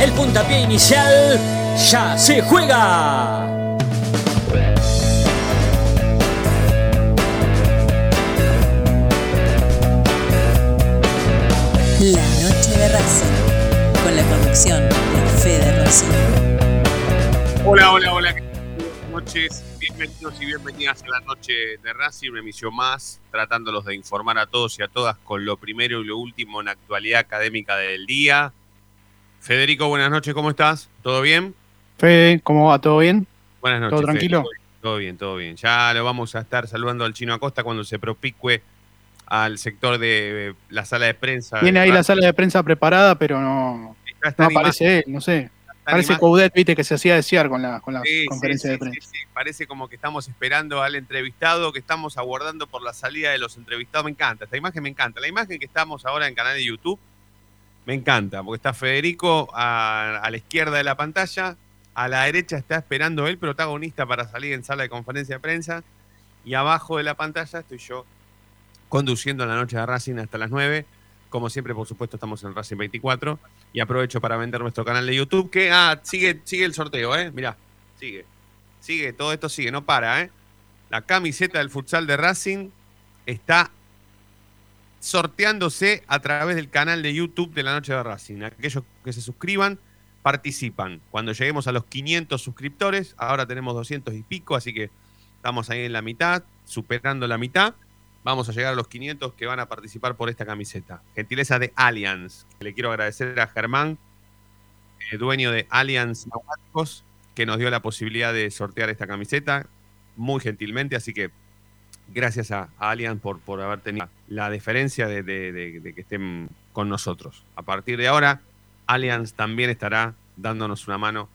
el puntapié inicial ya se juega. La noche de Racing, con la conducción de Fede Racing. Hola, hola, hola. Buenas noches, bienvenidos y bienvenidas a la noche de Racing, una emisión más, tratándolos de informar a todos y a todas con lo primero y lo último en la actualidad académica del día. Federico, buenas noches, ¿cómo estás? ¿Todo bien? Fede, ¿cómo va? ¿Todo bien? Buenas noches. ¿Todo tranquilo? Fede. Todo bien, todo bien. Ya lo vamos a estar saludando al Chino Acosta cuando se propicue al sector de la sala de prensa. Tiene ahí la sala de prensa preparada, pero no, está no aparece él, no sé. Parece animado. Coudet, viste, que se hacía desear con la, con la Sí, conferencia sí, de prensa. sí, sí. Parece como que estamos esperando al entrevistado, que estamos aguardando por la salida de los entrevistados. Me encanta, esta imagen me encanta. La imagen que estamos ahora en canal de YouTube me encanta, porque está Federico a, la izquierda de la pantalla, a la derecha está esperando el protagonista para salir en sala de conferencia de prensa, y abajo de la pantalla estoy yo conduciendo la noche de Racing hasta las 9. Como siempre, por supuesto, estamos en Racing 24. Y aprovecho para vender nuestro canal de YouTube, que ah, sigue, sigue el sorteo, ¿eh? Mirá, sigue. Sigue, todo esto sigue, no para, ¿eh? La camiseta del futsal de Racing está sorteándose a través del canal de YouTube de la Noche de Racing. Aquellos que se suscriban participan. Cuando lleguemos a los 500 suscriptores, ahora tenemos 200 y pico, así que estamos ahí en la mitad, superando la mitad. Vamos a llegar a los 500 que van a participar por esta camiseta. Gentileza de Allianz. Le quiero agradecer a Germán, eh, dueño de Allianz Neumáticos, que nos dio la posibilidad de sortear esta camiseta muy gentilmente. Así que gracias a, a Allianz por, por haber tenido la deferencia de, de- de- de que estén con nosotros. A partir de ahora, Allianz también estará dándonos una mano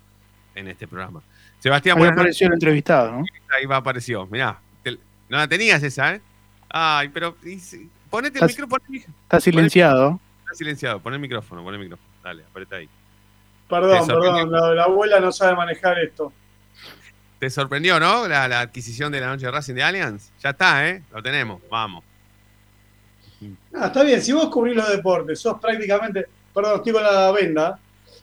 en este programa. Sebastián, Ahí apareció el entrevistado, ¿no? Ahí va, apareció. Mirá, te- no la tenías esa, ¿eh? Ay, pero y ponete el micrófono. Está Está silenciado. silenciado. Pon el micrófono, pon el micrófono. Dale, apretá ahí. ¿Te Perdón, perdón, la, la abuela no sabe manejar esto. ¿Te sorprendió, no? La, la adquisición de la noche de Racing de Allianz. Ya está, ¿eh? Lo tenemos. Vamos. Ah, está bien, si vos cubrís los deportes, sos prácticamente, perdón, estoy con la venda,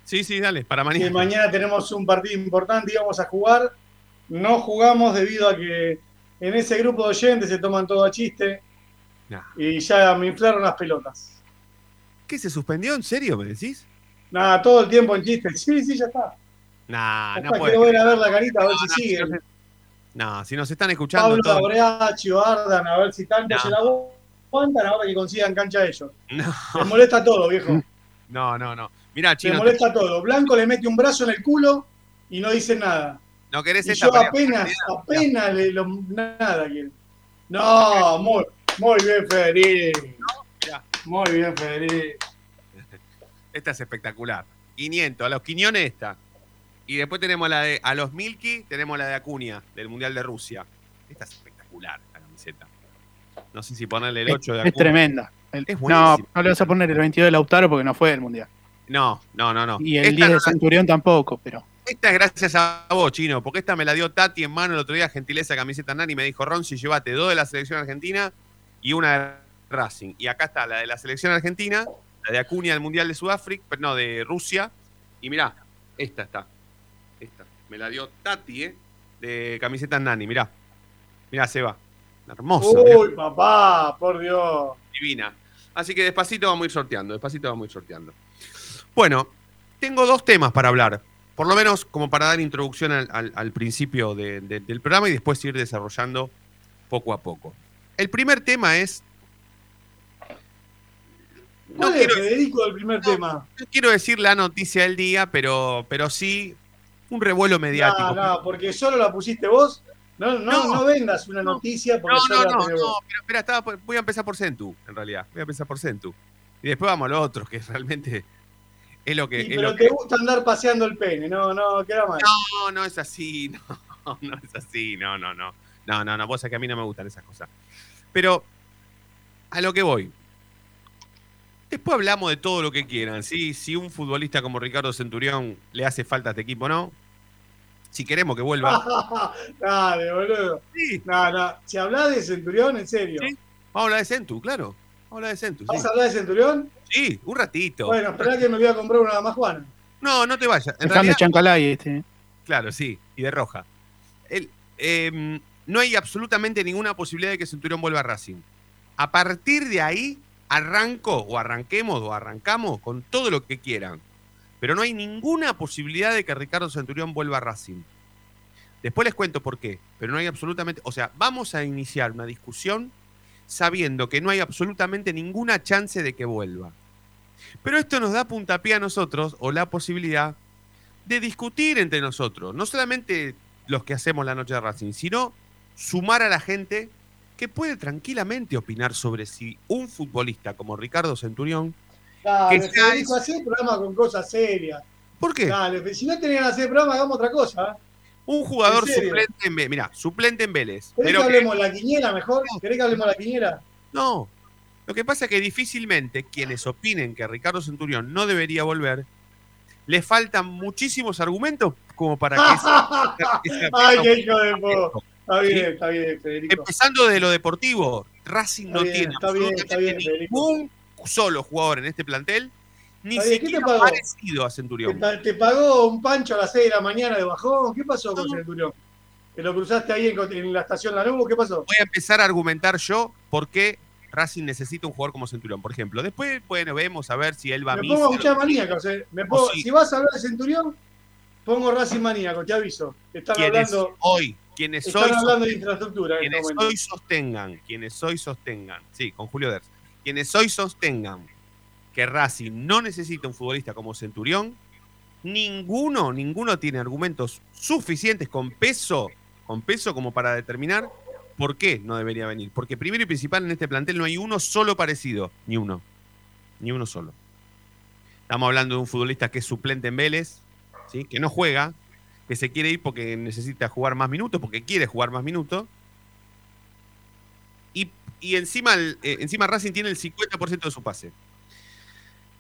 Sí, sí, dale, para que mañana. mañana tenemos un partido importante y vamos a jugar. No jugamos debido a que en ese grupo de oyentes se toman todo a chiste Nah. y ya me inflaron las pelotas. ¿Qué se suspendió? ¿En serio me decís? Nada, todo el tiempo en chiste. Sí, sí, ya está. Nah, Ya no puede. quiero ver a ver la carita, a ver No, si no, sigue. si no No, si nos están escuchando Pablo. Abreacho, Ardan, a ver si tanto se la aguantan ahora que consigan cancha ellos. No, Les molesta todo, viejo. no, no, no. Mirá, chino, molesta todo. Blanco le mete un brazo en el culo y no dice nada. ¿no querés Y esta yo apenas, apenas le lo, nada quiero. No, muy, muy bien, Federico. Muy bien, Federico. Esta es espectacular. 500, a los Quiñones esta. Y después tenemos la de, a los Milky, tenemos la de Acuña, del Mundial de Rusia. Esta es espectacular, la camiseta. No sé si ponerle el Es, 8 de es Acuña. tremenda. El- Es no, buenísimo. no le vas a poner el 22 de Lautaro porque no fue del Mundial. No, no, no, no. Y el esta, 10 no de la- Centurión tampoco, pero. esta es gracias a vos, Chino, porque esta me la dio Tati en mano el otro día, gentileza camiseta Nani, y me dijo, Ron, si llévate dos de la selección argentina y una de Racing. Y acá está la de la selección argentina, la de Acuña del Mundial de Sudáfrica, no, de Rusia. Y mirá, esta está. Me la dio Tati, ¿eh? De camiseta Nani, mirá. Mirá, Seba. Hermosa, mirá, Uy, papá, por Dios. divina. Así que despacito vamos a ir sorteando, despacito vamos a ir sorteando. Bueno, tengo dos temas para hablar. Por lo menos como para dar introducción al, al- al principio de- de- del programa y después ir desarrollando poco a poco. El primer tema es. No ¿Cuál es, quiero, Federico, el primer tema? no quiero decir la noticia del día, pero, pero sí un revuelo mediático. No, no, porque solo la pusiste vos. No, no, No. no, vendas una noticia porque No, solo no, la no, no, pero espera, estaba por- voy a empezar por Centu, en realidad. Voy a empezar por Centu. Y después vamos a lo otro, que realmente Es lo que. Es pero lo te que- gusta andar paseando el pene, no, no, queda mal. No, no es así, no, no es así, no, no, no. No, no, no, vos sabés que a mí no me gustan esas cosas. Pero a lo que voy. Después hablamos de todo lo que quieran, ¿sí? Si un futbolista como Ricardo Centurión le hace falta a este equipo o no. Si queremos que vuelva. Dale, boludo. Sí, No, no. Si hablas de Centurión, en serio. Sí. vamos a hablar de Centu, claro. Vamos a hablar de Centu, sí. ¿Vas a hablar de Centurión? Sí, un ratito. Bueno, esperá que me voy a comprar una más Juana. No, no te vayas. En realidad, Chancalay este. Claro, sí, y de roja. El, eh, no hay absolutamente ninguna posibilidad de que Centurión vuelva a Racing. A partir de ahí, arranco o arranquemos o arrancamos con todo lo que quieran. Pero no hay ninguna posibilidad de que Ricardo Centurión vuelva a Racing. Después les cuento por qué, pero no hay absolutamente... O sea, vamos a iniciar una discusión sabiendo que no hay absolutamente ninguna chance de que vuelva. Pero esto nos da puntapié a nosotros o la posibilidad de discutir entre nosotros, no solamente los que hacemos la noche de Racing, sino sumar a la gente que puede tranquilamente opinar sobre si un futbolista como Ricardo Centurión, Dale, Que sea hacé el programa con cosas serias. ¿por qué? Dale, si no tenían que hacer programa, hagamos otra cosa. Un jugador suplente en Vélez, mirá, suplente en Vélez, ¿Querés pero que que- hablemos la quiniela mejor? ¿Querés que hablemos la quiniela? no. Lo que pasa es que difícilmente quienes opinen que Ricardo Centurión no debería volver, le faltan muchísimos argumentos como para que esa- Ay, qué hijo de po. Está bien, está bien, Federico. Empezando de lo deportivo, Racing Está no bien, tiene está bien, está bien, Federico. Solo jugador en este plantel, ni Está bien, ¿qué te siquiera parecido a ¿Te, Centurión. te pagó un pancho a las 6 de la mañana de bajón? ¿Qué pasó con No. Centurión? ¿Que lo cruzaste ahí en, en la estación Lanús? ¿Qué pasó? Voy a empezar a argumentar yo por qué Racing necesita un jugador como Centurión, por ejemplo. Después, bueno, vemos a ver si él va a Me pongo a escuchar maníaco. o sea, me pongo- sí. Si vas a hablar de Centurión, pongo Racing maníaco, te aviso. Están hablando, hoy, quienes están hoy, hablando de infraestructura en este quienes hoy sostengan, quienes hoy sostengan, sí, con Julio Ders, quienes hoy sostengan que Racing no necesita un futbolista como Centurión, ninguno, ninguno tiene argumentos suficientes con peso, con peso como para determinar por qué no debería venir. Porque primero y principal en este plantel no hay uno solo parecido, ni uno, ni uno solo. Estamos hablando de un futbolista que es suplente en Vélez, ¿sí? que no juega, que se quiere ir porque necesita jugar más minutos, porque quiere jugar más minutos. Y, encima, el- eh, encima Racing tiene el 50% de su pase.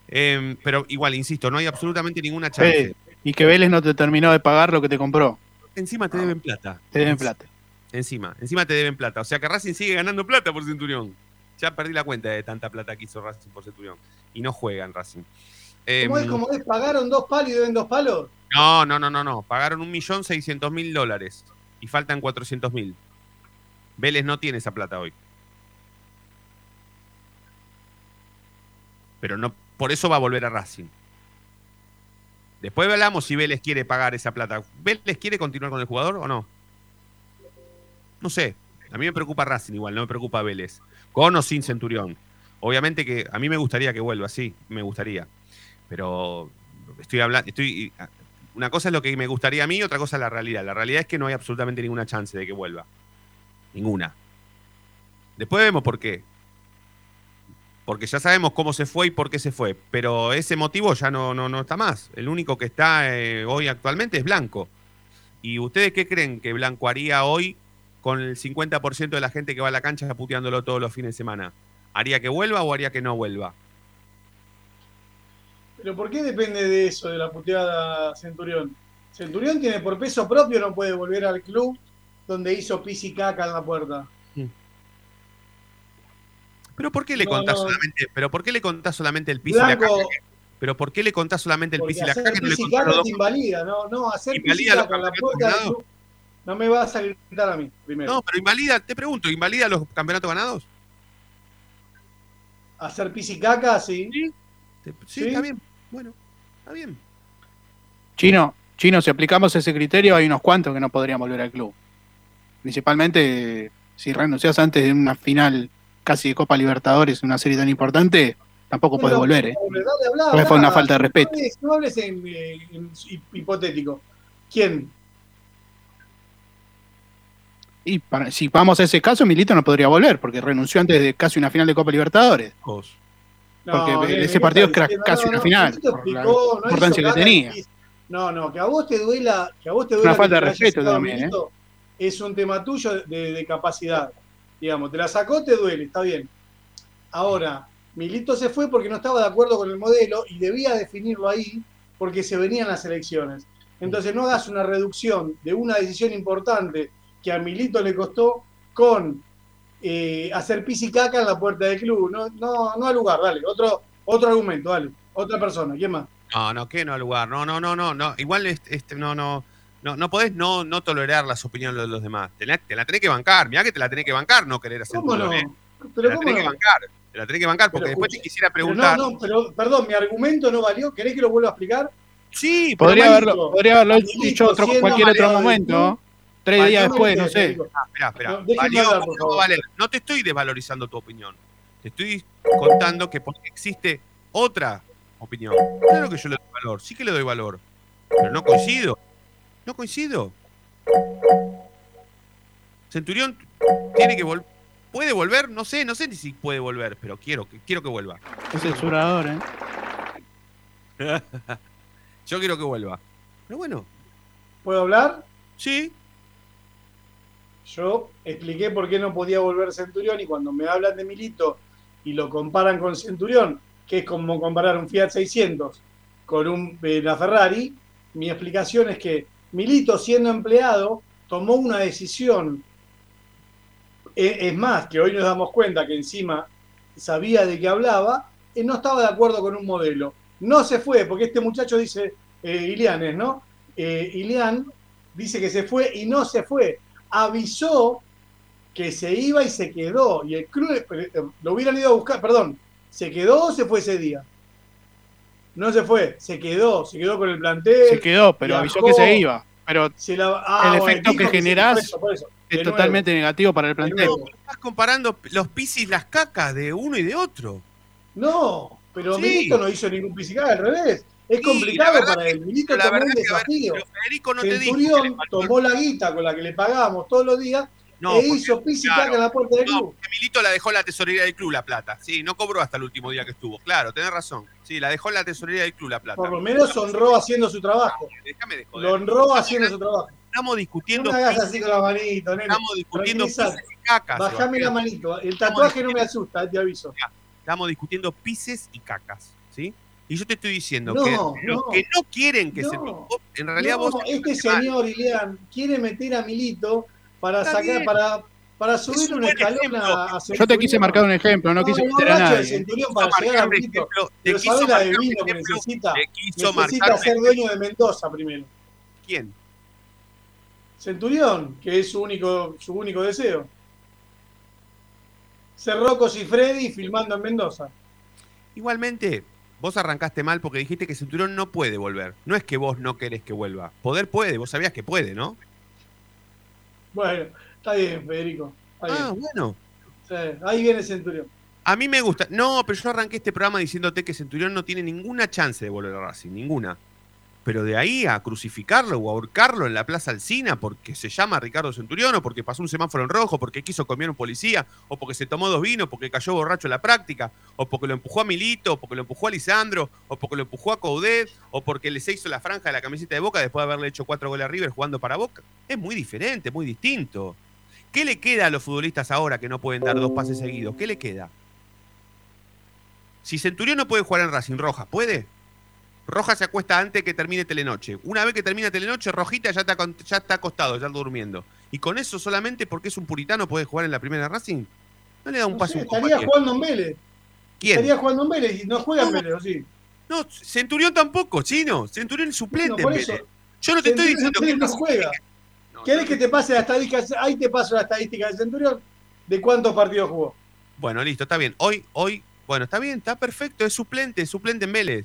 Em, pero igual, insisto, no hay absolutamente ninguna chance. Eh, y que Vélez no te terminó de pagar lo que te compró. Encima te deben plata. Te deben plata. Encima, encima te deben plata. O sea que Racing sigue ganando plata por Centurión. Ya perdí la cuenta de tanta plata que hizo Racing por Centurión. Y no juegan Racing. ¿Cómo es? Em, ¿Cómo es? ¿Pagaron dos palos y deben dos palos? No, no, no, no, no. Pagaron 1.600.000 dólares y faltan 400.000. Vélez no tiene esa plata hoy. Pero no, por eso va a volver a Racing. Después hablamos si Vélez quiere pagar esa plata. ¿Vélez quiere continuar con el jugador o no? No sé. A mí me preocupa Racing igual, no me preocupa Vélez. Con o sin Centurión. Obviamente que a mí me gustaría que vuelva, sí, me gustaría. Pero estoy hablando, estoy, una cosa es lo que me gustaría a mí, otra cosa es la realidad. La realidad es que no hay absolutamente ninguna chance de que vuelva. Ninguna. Después vemos por qué. Porque ya sabemos cómo se fue y por qué se fue. Pero ese motivo ya no, no, no está más. El único que está eh, hoy actualmente es Blanco. ¿Y ustedes qué creen que Blanco haría hoy con el 50% de la gente que va a la cancha puteándolo todos los fines de semana? ¿Haría que vuelva o haría que no vuelva? ¿Pero por qué depende de eso, de la puteada Centurión? Centurión tiene por peso propio, no puede volver al club donde hizo pis y caca en la puerta. ¿Pero por qué le No, contás no. solamente, pero por qué le contás solamente el pis y la caca? Blanco, ¿Pero por qué le contás solamente el pis y la hacer caca no le contás los dos? invalida, no, no, hacer pis y Invalida los la puerta club. No me vas a gritar a mí, primero. No, pero invalida, te pregunto, ¿invalida los campeonatos ganados? Hacer pis y caca, sí. Te- Sí, Sí. está bien. Bueno, está bien. Chino, Chino, si aplicamos ese criterio, hay unos cuantos que no podrían volver al club. Principalmente si renuncias antes de una final casi de Copa Libertadores, una serie tan importante, tampoco Bueno, volver, ¿eh? Porque fue una falta de respeto. No hables, no hables en, eh, en hip- hipotético. ¿Quién? Y para- si vamos a ese caso, Milito no podría volver, porque renunció antes de casi una final de Copa Libertadores. Vos. Porque No, ese Milito partido cra- diciendo, casi no, una no, final, por la importancia que tenía. No, no, que a vos te duela, que a vos te Una duela falta que de respeto también, ¿eh? Es un tema tuyo de, de capacidad. Digamos, te la sacó, te duele, está bien. Ahora, Milito se fue porque no estaba de acuerdo con el modelo y debía definirlo ahí porque se venían las elecciones. Entonces no hagas una reducción de una decisión importante que a Milito le costó con eh, hacer pis y caca en la puerta del club. No, no, no al lugar, dale. Otro, otro argumento, dale. Otra persona, ¿quién más? No, no, que no al lugar. No, no, no, no, no. Igual este, este, no, no. No, no podés no, no tolerar las opiniones de los demás. Te la, te la tenés que bancar. Mirá que te la tenés que bancar, no querer hacer ¿Cómo no? Te Pero la ¿cómo tenés que no? bancar. Te la tenés que bancar porque Pero después te quisiera preguntar. no, no, pero perdón, mi argumento no valió. ¿Querés que lo vuelva a explicar? Sí, Podría haberlo, podría haberlo dicho otro, cualquier otro momento. Tres días después, no sé. Ah, espera, espera. No, Valió hablar, no va a favor. valer. No te estoy desvalorizando tu opinión. Te estoy contando que porque existe otra opinión. Claro que yo le doy valor. Sí que le doy valor. Pero no coincido. No coincido. Centurión tiene que volver. ¿Puede volver? No sé, no sé ni si puede volver, pero quiero que, quiero que vuelva. Es censurador, ¿eh? Yo quiero que vuelva. Pero bueno, ¿Puedo hablar? sí. Yo expliqué por qué no podía volver Centurión y cuando me hablan de Milito y lo comparan con Centurión, que es como comparar un Fiat 600 con un eh, la Ferrari, mi explicación es que Milito siendo empleado tomó una decisión. E- Es más, que hoy nos damos cuenta que encima sabía de qué hablaba, y no estaba de acuerdo con un modelo. No se fue, porque este muchacho dice, eh, Ilianes, ¿no? Eh, dice que se fue y no se fue. Avisó que se iba y se quedó. Y el club lo hubieran ido a buscar, perdón, ¿se quedó o se fue ese día? No se fue, se quedó, se quedó con el plantel. Se quedó, pero viajó, avisó que se iba. Pero se la- ah, el bueno, efecto dijo que generás por eso, por eso. De es nuevo, totalmente negativo para el plantel. Estás comparando los pisis y las cacas de uno y de otro. No, pero Sí. Milito no hizo ningún pisical, al revés. Es Sí, complicado para él. Milito la tomó un ver, desafío. pero Federico no te dijo. que Centurión le faltó- tomó la guita con la que le pagábamos todos los días No, e hizo pis y claro, en la puerta del No, club. porque Milito la dejó en la tesorería del club la plata. Sí, no cobró hasta el último día que estuvo. Claro, tenés razón. Sí, la dejó en la tesorería del club la plata. Por lo menos honró haciendo su trabajo. Déjame de Lo honró haciendo su trabajo. Estamos No discutiendo me hagas así con la manito, nene. estamos discutiendo y cacas. Bajame la manito. El tatuaje no me asusta, te aviso. Estamos discutiendo pises y cacas, ¿sí? Y yo te estoy diciendo No, que no. los que no quieren que No. se en realidad No, vos este señor, Ileán, quiere meter a Milito para Está sacar, bien. para, para subir un un escalón ejemplo. a, a Yo te quise marcar un ejemplo, no quise meter a de nadie. Centurión Quiso para llegar a marcar un Milito. ejemplo, te Pero quiso ¿sabés la de marcar un vino que necesita? te quiso Necesita marcar un ser dueño de Mendoza primero. ¿Quién? Centurión, que es su único, su único deseo. Ser Rocos y Freddy filmando en Mendoza. Igualmente, vos arrancaste mal porque dijiste que Centurión no puede volver. No es que vos no querés que vuelva. Poder puede, vos sabías que puede, ¿no? Bueno, está bien, Federico. Está bien. Ah, bueno. Sí, ahí viene Centurión. A mí me gusta. No, pero yo arranqué este programa diciéndote que Centurión no tiene ninguna chance de volver a Racing, ninguna. Pero de ahí a crucificarlo o ahorcarlo en la Plaza Alcina porque se llama Ricardo Centurión o porque pasó un semáforo en rojo, porque quiso comer un policía, o porque se tomó dos vinos, porque cayó borracho en la práctica, o porque lo empujó a Milito, o porque lo empujó a Lisandro, o porque lo empujó a Coudet, o porque le se hizo la franja de la camiseta de Boca después de haberle hecho cuatro goles a River jugando para Boca. Es muy diferente, muy distinto. ¿Qué le queda a los futbolistas ahora que no pueden dar dos pases seguidos? ¿Qué le queda? Si Centurión no puede jugar en Racing Roja, ¿puede? Roja se acuesta antes que termine Telenoche. Una vez que termina Telenoche, Rojita ya está, ya está acostado, ya durmiendo. Y con eso solamente porque es un puritano puede jugar en la primera Racing. No le da un No pase sé, un estaría compañero. jugando en Vélez. ¿Quién? Estaría jugando en Vélez y no juega en. Vélez, ¿o sí? No, Centurión tampoco, chino. Centurión es suplente Bueno, en eso. Vélez. Yo no te estoy Centurión diciendo que no juega. No, ¿Querés no. que te pase la estadística? Ahí te paso la estadística de Centurión de cuántos partidos jugó. Bueno, listo, está bien. Hoy, hoy, bueno, está bien, está perfecto, es suplente, es suplente en Vélez.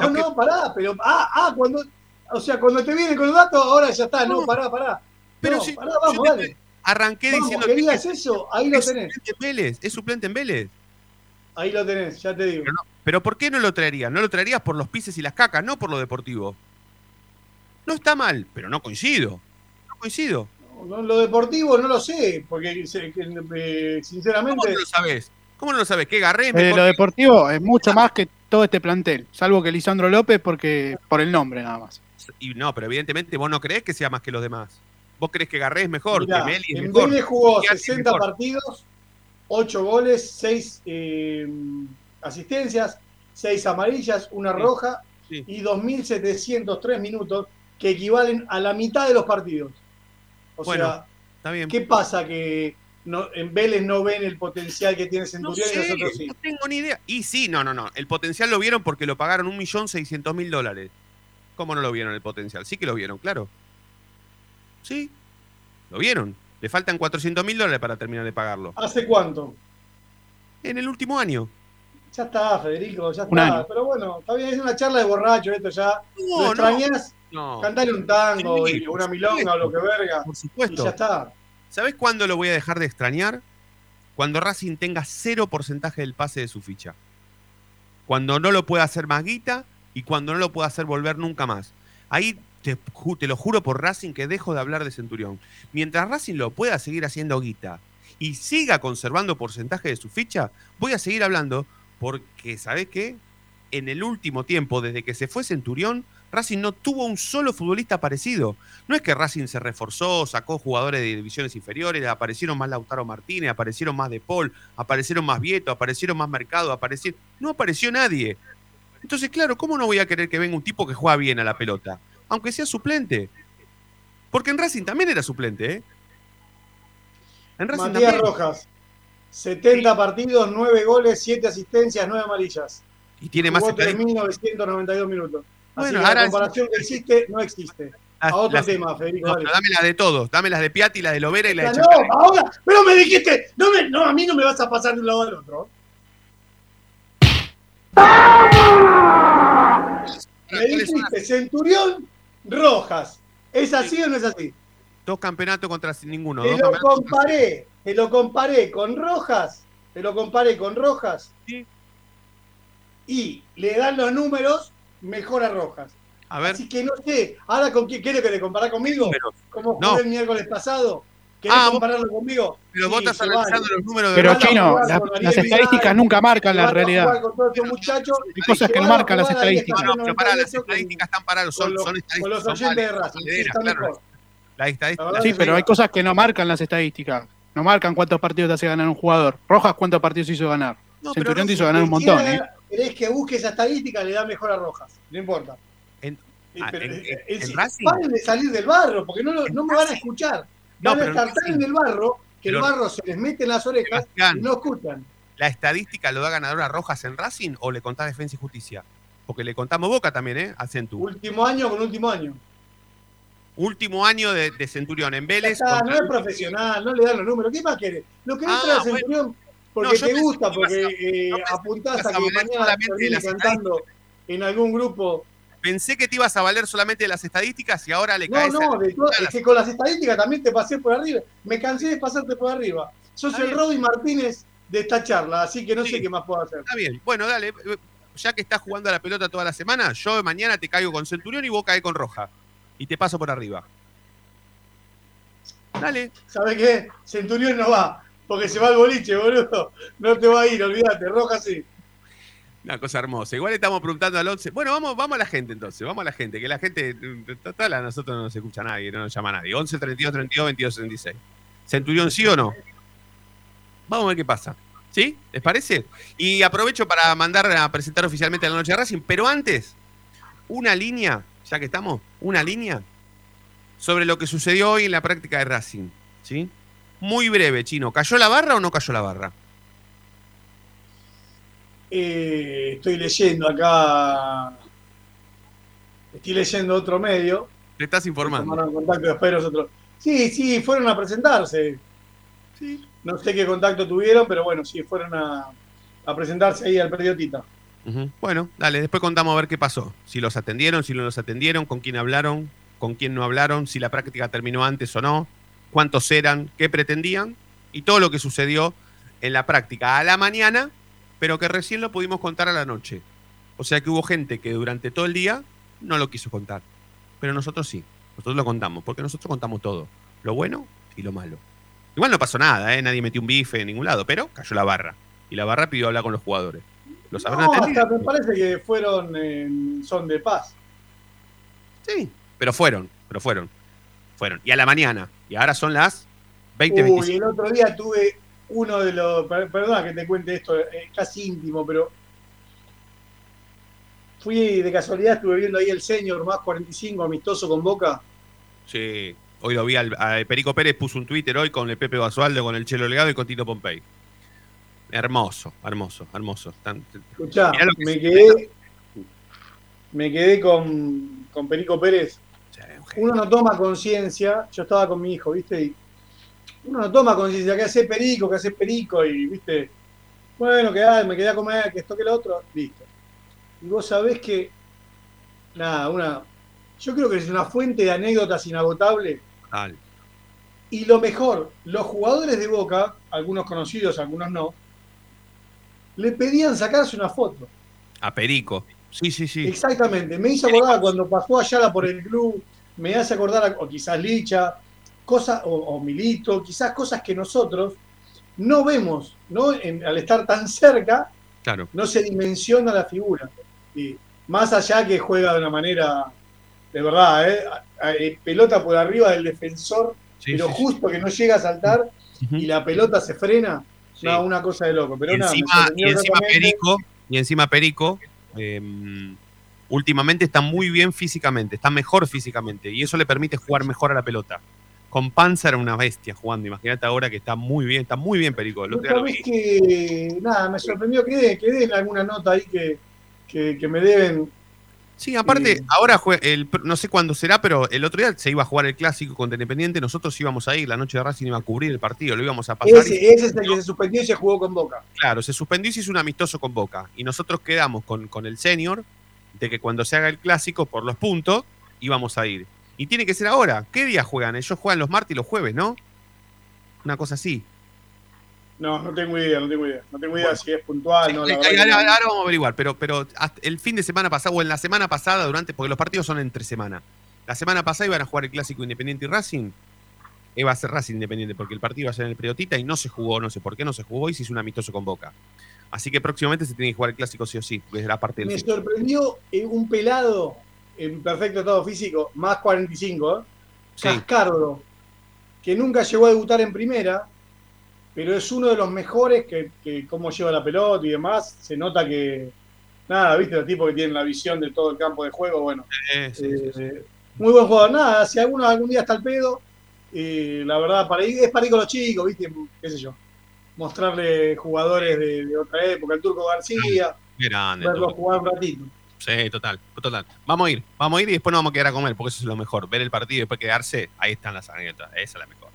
No, que- no, pará, pero. Ah, ah, cuando. O sea, cuando te vienen con los datos, ahora ya está. No, No. pará, pará. Pero no, si- pará, vamos, te- dale. Arranqué Vamos, diciendo querías eso, ahí lo es tenés. suplente en Vélez, es suplente en Vélez. Ahí lo tenés, ya te digo. Pero, no- pero ¿por qué no lo traerías? No lo traerías por los pises y las cacas, no por lo deportivo. No está mal, pero no coincido. No coincido. No, lo deportivo no lo sé, porque que, eh, ¿Cómo sinceramente. no lo sabés? ¿Cómo no lo sabes? ¿Qué Garré es Eh, lo que- deportivo es mucho más que todo este plantel, salvo que Lisandro López porque por el nombre nada más. Y no, pero evidentemente vos no creés que sea más que los demás. Vos creés que Garré es mejor, Mirá, que Meli es en mejor. Vélez jugó que Arte es 60 mejor. partidos, 8 goles, 6 asistencias, 6 amarillas, una Sí. roja Sí. y 2.703 minutos, que equivalen a la mitad de los partidos. O Bueno, sea, Está bien. ¿qué pasa que no, en Vélez no ven el potencial que tiene No Centurión y sé, nosotros sí? no tengo ni idea. Y sí, no, no, no. El potencial lo vieron porque lo pagaron 1.600.000 dólares. ¿Cómo no lo vieron el potencial? Sí que lo vieron, claro. Sí, lo vieron. Le faltan 400.000 dólares para terminar de pagarlo. ¿Hace cuánto? En el último año. Ya está, Federico, ya Un está. año. Pero bueno, está bien, es una charla de borracho esto ya. ¿Lo No, no, extrañas? no. Cantale un tango Sí, y una milonga o lo que verga. Por Y supuesto. ya está. ¿Sabes cuándo lo voy a dejar de extrañar? Cuando Racing tenga cero porcentaje del pase de su ficha. Cuando no lo pueda hacer más guita y cuando no lo pueda hacer volver nunca más. Ahí te, te lo juro por Racing que dejo de hablar de Centurión. Mientras Racing lo pueda seguir haciendo guita y siga conservando porcentaje de su ficha, voy a seguir hablando porque, ¿sabes qué? En el último tiempo, desde que se fue Centurión, Racing no tuvo un solo futbolista parecido. No es que Racing se reforzó, sacó jugadores de divisiones inferiores, aparecieron más Lautaro Martínez, aparecieron más De Paul, aparecieron más Vieto, aparecieron más Mercado, aparecieron... No apareció nadie. Entonces, claro, ¿cómo no voy a querer que venga un tipo que juega bien a la pelota? Aunque sea suplente. Porque en Racing también era suplente, ¿eh? En Racing Matías también. Rojas, 70 partidos, 9 goles, 7 asistencias, 9 amarillas. Y tiene más Jugó estadísticas. 3.992 minutos. Bueno, ahora- la comparación que existe no existe. A otro tema, Federico. No, dame las de todos. Dame las de Piatti, las de Lovera y las de No, Chacaré. ahora, pero me dijiste, no, me, no, a mí no me vas a pasar de un lado al otro. Me ¿Cuáles son las dijiste Centurión Rojas. ¿Es así o no es así? Dos campeonatos contra ninguno. Te lo comparé, te lo comparé con Rojas, te lo comparé con Rojas. Sí. Y le dan los números, mejor a Rojas. A ver. Así que no sé, ahora con quién quiere que le compará conmigo, números. como No. jugué el miércoles pasado. ¿Querés Ah, compararlo conmigo? Pero Sí, vos estás analizando vale. los números de Pero Chino, la- las Vidal, estadísticas nunca marcan que la realidad. jugar con todos estos muchachos, Hay cosas que no a marcan las estadísticas. están No, pero pará, las con- estadísticas están paradas, son, son estadísticas. con los son oyentes de Racing, sí. Las estadísticas. Pero que hay cosas que no marcan las estadísticas. No marcan cuántos partidos te hace ganar un jugador. Rojas, cuántos partidos hizo ganar. No, pero Centurión te hizo ganar un montón, ¿eh? ¿Querés que busque esa estadística? Le da mejor a Rojas. No importa. En- ah, en- en- paren de salir del barro, porque no, no me van a escuchar. No, Van a estar tan en el barro que pero- el barro se les mete en las orejas Sebastián, y no escuchan. ¿La estadística lo da ganador a Rojas en Racing o le contás Defensa y Justicia? Porque le contamos Boca también, ¿eh? A Centu. Último año con último año. Último año de, de Centurión en Vélez. está, no es profesional, no le dan los números. ¿Qué más querés? Lo que Ah, entra a bueno. Porque No, yo te gusta, porque a- eh, apuntás a que mañana termine cantando en algún grupo. Pensé que te ibas a valer solamente de las estadísticas y ahora le No, caes. no, a es que con las estadísticas también te pasé por arriba. Me cansé de pasarte por arriba. Sos Está el. Roddy Martínez de esta charla, así que no Sí. sé qué más puedo hacer. Está bien. Bueno, dale. eh, Ya que estás jugando a la pelota toda la semana, yo mañana te caigo con Centurión y vos caes con Roja. Y te paso por arriba. Dale. ¿Sabes qué? Centurión no va, porque se va al boliche, boludo. No te va a ir, olvídate. Roja sí. Una cosa hermosa. Igual estamos preguntando al 11. Bueno, vamos, vamos a la gente entonces. Vamos a la gente. Que la gente. Total, a nosotros no nos escucha nadie, no nos llama nadie. 11 32 32 22 36. ¿Centurión sí o no? Vamos a ver qué pasa. ¿Sí? ¿Les parece? Y aprovecho para mandar a presentar oficialmente a la noche de Racing. Pero antes, una línea, ya que estamos, una línea sobre lo que sucedió hoy en la práctica de Racing. ¿Sí? Muy breve, chino. ¿Cayó la barra o no cayó la barra? Eh, estoy leyendo acá. Estoy leyendo otro medio. Te estás informando. Tomaron contacto después nosotros. Sí, sí, fueron a presentarse. Sí. No sé qué contacto tuvieron, pero bueno, sí, fueron a, a presentarse ahí al periodista. Bueno, dale, después contamos a ver qué pasó. Si los atendieron, si no los atendieron, con quién hablaron, con quién no hablaron, si la práctica terminó antes o no, cuántos eran, qué pretendían y todo lo que sucedió en la práctica a la mañana, pero que recién lo pudimos contar a la noche. O sea que hubo gente que durante todo el día no lo quiso contar. Pero nosotros sí, nosotros lo contamos, porque nosotros contamos todo, lo bueno y lo malo. Igual no pasó nada, ¿eh? nadie metió un bife en ningún lado, pero cayó la barra. y la Barra pidió hablar con los jugadores. ¿Los habrán No, atendido? hasta me parece que fueron en son de paz. Sí, pero fueron, pero fueron. Fueron. Y a la mañana. Y ahora son las Uy, 20.25. el otro día tuve uno de los. per- Perdona que te cuente esto, es casi íntimo, pero. Fui de casualidad, estuve viendo ahí el Senior más 45 amistoso con Boca. Sí. Hoy lo vi al, a Perico Pérez, puso un Twitter hoy con el Pepe Basualdo, con el Chelo Legado y con Tito Pompey. Hermoso, hermoso, hermoso. Están- Escuchá, que me quedé. Me quedé con, con Perico Pérez. Uno no toma conciencia. Yo estaba con mi hijo, ¿viste? Y uno no toma conciencia que hace Perico, que hace Perico, y, ¿viste? Bueno, que ah, me quedé a comer, que esto, que lo otro, listo. Y vos sabés que. Nada, una. Yo creo que es una fuente de anécdotas inagotable. Total. Y lo mejor, los jugadores de Boca, algunos conocidos, algunos no, le pedían sacarse una foto. A Perico. Sí, sí, sí. Exactamente, me hizo acordar cuando pasó Ayala por el club, me hace acordar, a- o quizás Licha, cosas, o, o Milito, quizás cosas que nosotros no vemos, ¿no? En- al estar tan cerca, Claro. no se dimensiona la figura. Y más allá que juega de una manera, de verdad, ¿eh? A- a- eh, pelota por arriba del defensor, Sí, pero sí, sí. justo que no llega a saltar y la pelota se frena, no, una cosa de loco. Pero y nada, encima, y encima. Perico, y encima Perico, eh, últimamente está muy bien físicamente, está mejor físicamente, y eso le permite jugar mejor a la pelota. Con Panza era una bestia jugando, imagínate ahora que está muy bien, está muy bien Perico. Lo que, nada, me sorprendió que den, que den alguna nota ahí que, que, que me deben. Sí, aparte, Eh, ahora el, no sé cuándo será, pero el otro día se iba a jugar el clásico contra Independiente, nosotros íbamos a ir, la noche de Racing iba a cubrir el partido, lo íbamos a pasar. y- ese es el que se suspendió y se jugó con Boca. Claro, se suspendió y se hizo un amistoso con Boca. Y nosotros quedamos con, con el senior de que cuando se haga el clásico por los puntos íbamos a ir. Y tiene que ser ahora. ¿Qué día juegan? Ellos juegan los martes y los jueves, ¿no? Una cosa así. No, no tengo idea, no tengo idea. No tengo idea si es puntual, no, la ahora, no. ahora vamos a averiguar, pero, pero el fin de semana pasado, o en la semana pasada, durante, porque los partidos son entre semana. La semana pasada iban a jugar el clásico Independiente y Racing. Iba a ser Racing Independiente, porque el partido iba a ser en el Periodita y no se jugó, no sé por qué no se jugó y se hizo un amistoso con Boca. Así que próximamente se tiene que jugar el clásico sí o sí, porque era parte del Me sorprendió eh, un pelado en perfecto estado físico, más 45, ¿eh? Sí. Cascardo, que nunca llegó a debutar en primera, pero es uno de los mejores que, que cómo lleva la pelota y demás. Se nota que, nada, viste, los tipos que tienen la visión de todo el campo de juego, bueno. Sí, sí, sí. Eh, muy buen jugador. Nada, si alguno algún día está al pedo, eh, la verdad, para ir, es para ir con los chicos, ¿viste? ¿Qué sé yo? Mostrarle jugadores de, de otra época, el Turco García, grande. verlo todo. jugar un ratito. Sí, total, total. Vamos a ir, vamos a ir y después nos vamos a quedar a comer, porque eso es lo mejor. Ver el partido y después quedarse, ahí están las anécdotas, esa es la mejor.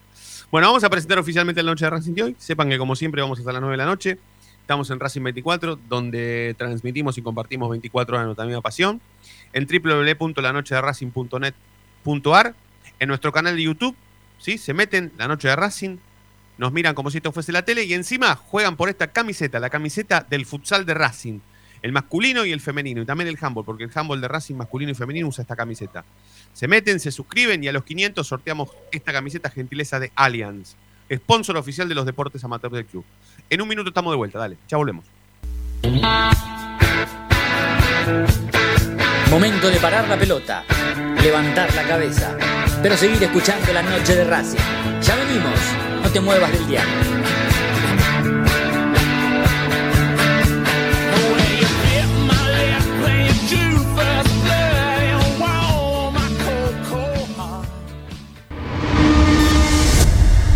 Bueno, vamos a presentar oficialmente la noche de Racing de hoy. Sepan que como siempre vamos hasta las 9 de la noche. Estamos en Racing 24, donde transmitimos y compartimos 24 horas de nuestra misma pasión. En www.lanochederacing.net.ar. En nuestro canal de YouTube, ¿sí? Se meten La Noche de Racing, nos miran como si esto fuese la tele y encima juegan por esta camiseta, la camiseta del futsal de Racing. El masculino y el femenino, y también el handball, porque el handball de Racing masculino y femenino usa esta camiseta. Se meten, se suscriben y a los 500 sorteamos esta camiseta gentileza de Allianz, sponsor oficial de los deportes amateurs del club. En un minuto estamos de vuelta, dale, ya volvemos. Momento de parar la pelota, levantar la cabeza, pero seguir escuchando la noche de Racing. Ya venimos, no te muevas del diario.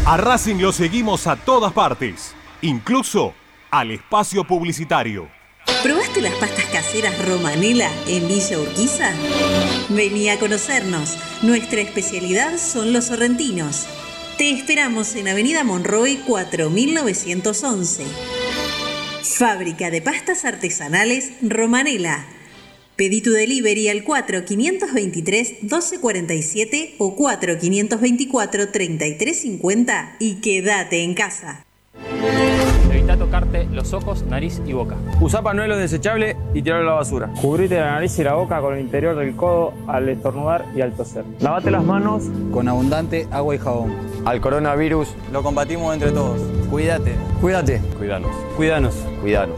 A Racing lo seguimos a todas partes, incluso al espacio publicitario. ¿Probaste las pastas caseras Romanela en Villa Urquiza? Vení a conocernos. Nuestra especialidad son los sorrentinos. Te esperamos en Avenida Monroy 4911. Fábrica de pastas artesanales Romanela. Pedí tu delivery al 4523-1247 o 4524-3350 y quédate en casa. Evita tocarte los ojos, nariz y boca. Usa pañuelos desechables y tirarlo a la basura. Cubrite la nariz y la boca con el interior del codo al estornudar y al toser. Lavate las manos con abundante agua y jabón. Al coronavirus Lo combatimos entre todos. Cuídate. Cuídate. Cuídanos. Cuídanos. Cuidanos.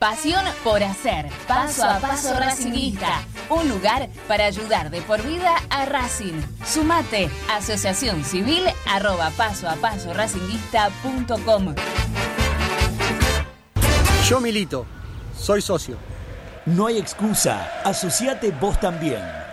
Pasión por hacer. Paso a paso Racingista. Un lugar para ayudar de por vida a Racing. Sumate. Asociación Civil arroba paso a paso racinguista.com. Yo milito. Soy socio. No hay excusa. Asociate vos también.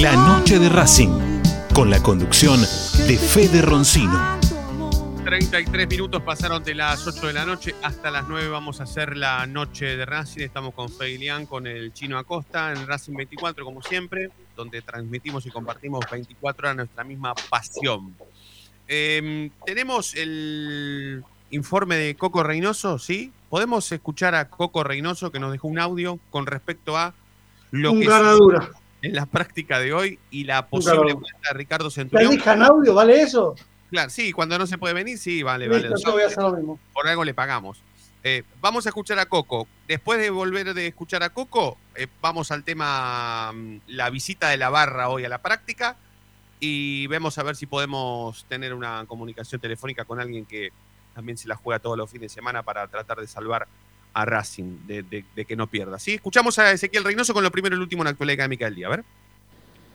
La noche de Racing, con la conducción de Fede Roncino. 33 minutos pasaron de las 8 de la noche hasta las 9 vamos a hacer la noche de Racing. Estamos con Feilian, con el Chino Acosta en Racing 24 como siempre, donde transmitimos y compartimos 24 horas nuestra misma pasión. Eh, tenemos el informe de Coco Reynoso, ¿sí? Podemos escuchar a Coco Reynoso que nos dejó un audio con respecto a lo Un que ganadura. En la práctica de hoy y la posible vuelta de Ricardo ¿Te Centurión. dejan audio? ¿Vale eso? Claro, sí, cuando no se puede venir, sí, vale, Listo, vale. yo voy a hacer lo mismo. Por algo le pagamos. Eh, vamos a escuchar a Coco. Después de volver de escuchar a Coco, eh, vamos al tema, mm, la visita de la barra hoy a la práctica y vemos a ver si podemos tener una comunicación telefónica con alguien que también se la juega todos los fines de semana para tratar de salvar a Racing, de, que no pierda. ¿sí? Escuchamos a Ezequiel Reynoso con lo primero y lo último en la actualidad académica del día. A ver.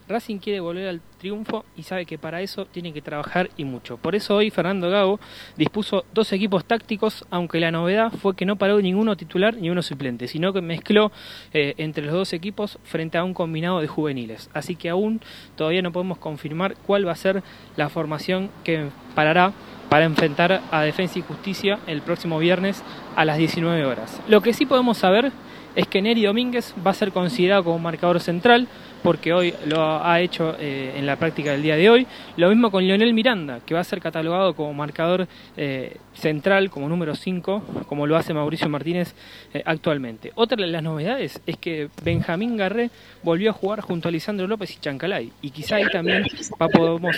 Racing quiere volver al triunfo y sabe que para eso tiene que trabajar y mucho. Por eso hoy Fernando Gago dispuso dos equipos tácticos, aunque la novedad fue que no paró ninguno titular ni uno suplente, sino que mezcló eh, entre los dos equipos frente a un combinado de juveniles. Así que aún todavía no podemos confirmar cuál va a ser la formación que parará para enfrentar a Defensa y Justicia el próximo viernes a las 19 horas. Lo que sí podemos saber es que Neri Domínguez va a ser considerado como marcador central, porque hoy lo ha hecho eh, en la práctica del día de hoy. Lo mismo con Lionel Miranda, que va a ser catalogado como marcador eh, central, como número 5, como lo hace Mauricio Martínez eh, actualmente. Otra de las novedades es que Benjamín Garré volvió a jugar junto a Lisandro López y Chancalay, y quizá ahí también podemos,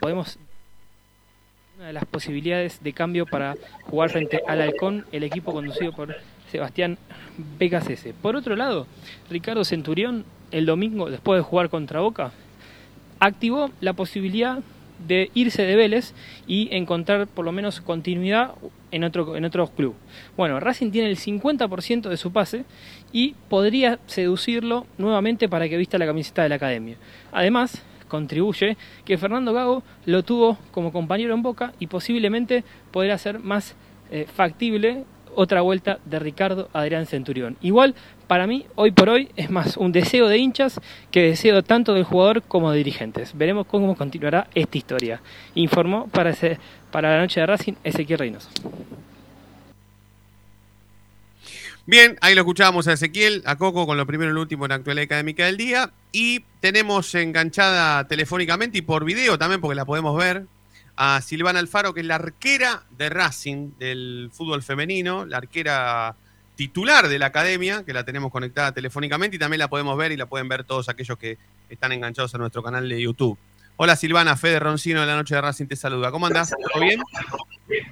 podemos una de las posibilidades de cambio para jugar frente al Halcón, el equipo conducido por Sebastián Becasese. Por otro lado, Ricardo Centurión el domingo, después de jugar contra Boca, activó la posibilidad de irse de Vélez y encontrar por lo menos continuidad en otro, en otro club. Bueno, Racing tiene el 50% de su pase y podría seducirlo nuevamente para que vista la camiseta de la academia. Además, contribuye que Fernando Gago lo tuvo como compañero en Boca y posiblemente podrá ser más eh, factible otra vuelta de Ricardo Adrián Centurión. Igual, para mí, hoy por hoy, es más un deseo de hinchas que deseo tanto del jugador como de dirigentes. Veremos cómo continuará esta historia. Informó para, para la noche de Racing Ezequiel Reynoso. Bien, ahí lo escuchábamos a Ezequiel, a Coco con lo primero y lo último en la actualidad académica del día. Y tenemos enganchada telefónicamente y por video también, porque la podemos ver, a Silvana Alfaro, que es la arquera de Racing del fútbol femenino, la arquera titular de la academia, que la tenemos conectada telefónicamente y también la podemos ver y la pueden ver todos aquellos que están enganchados a nuestro canal de YouTube. Hola Silvana, Fede Roncino de la Noche de Racing te saluda. ¿Cómo andás? ¿Todo bien?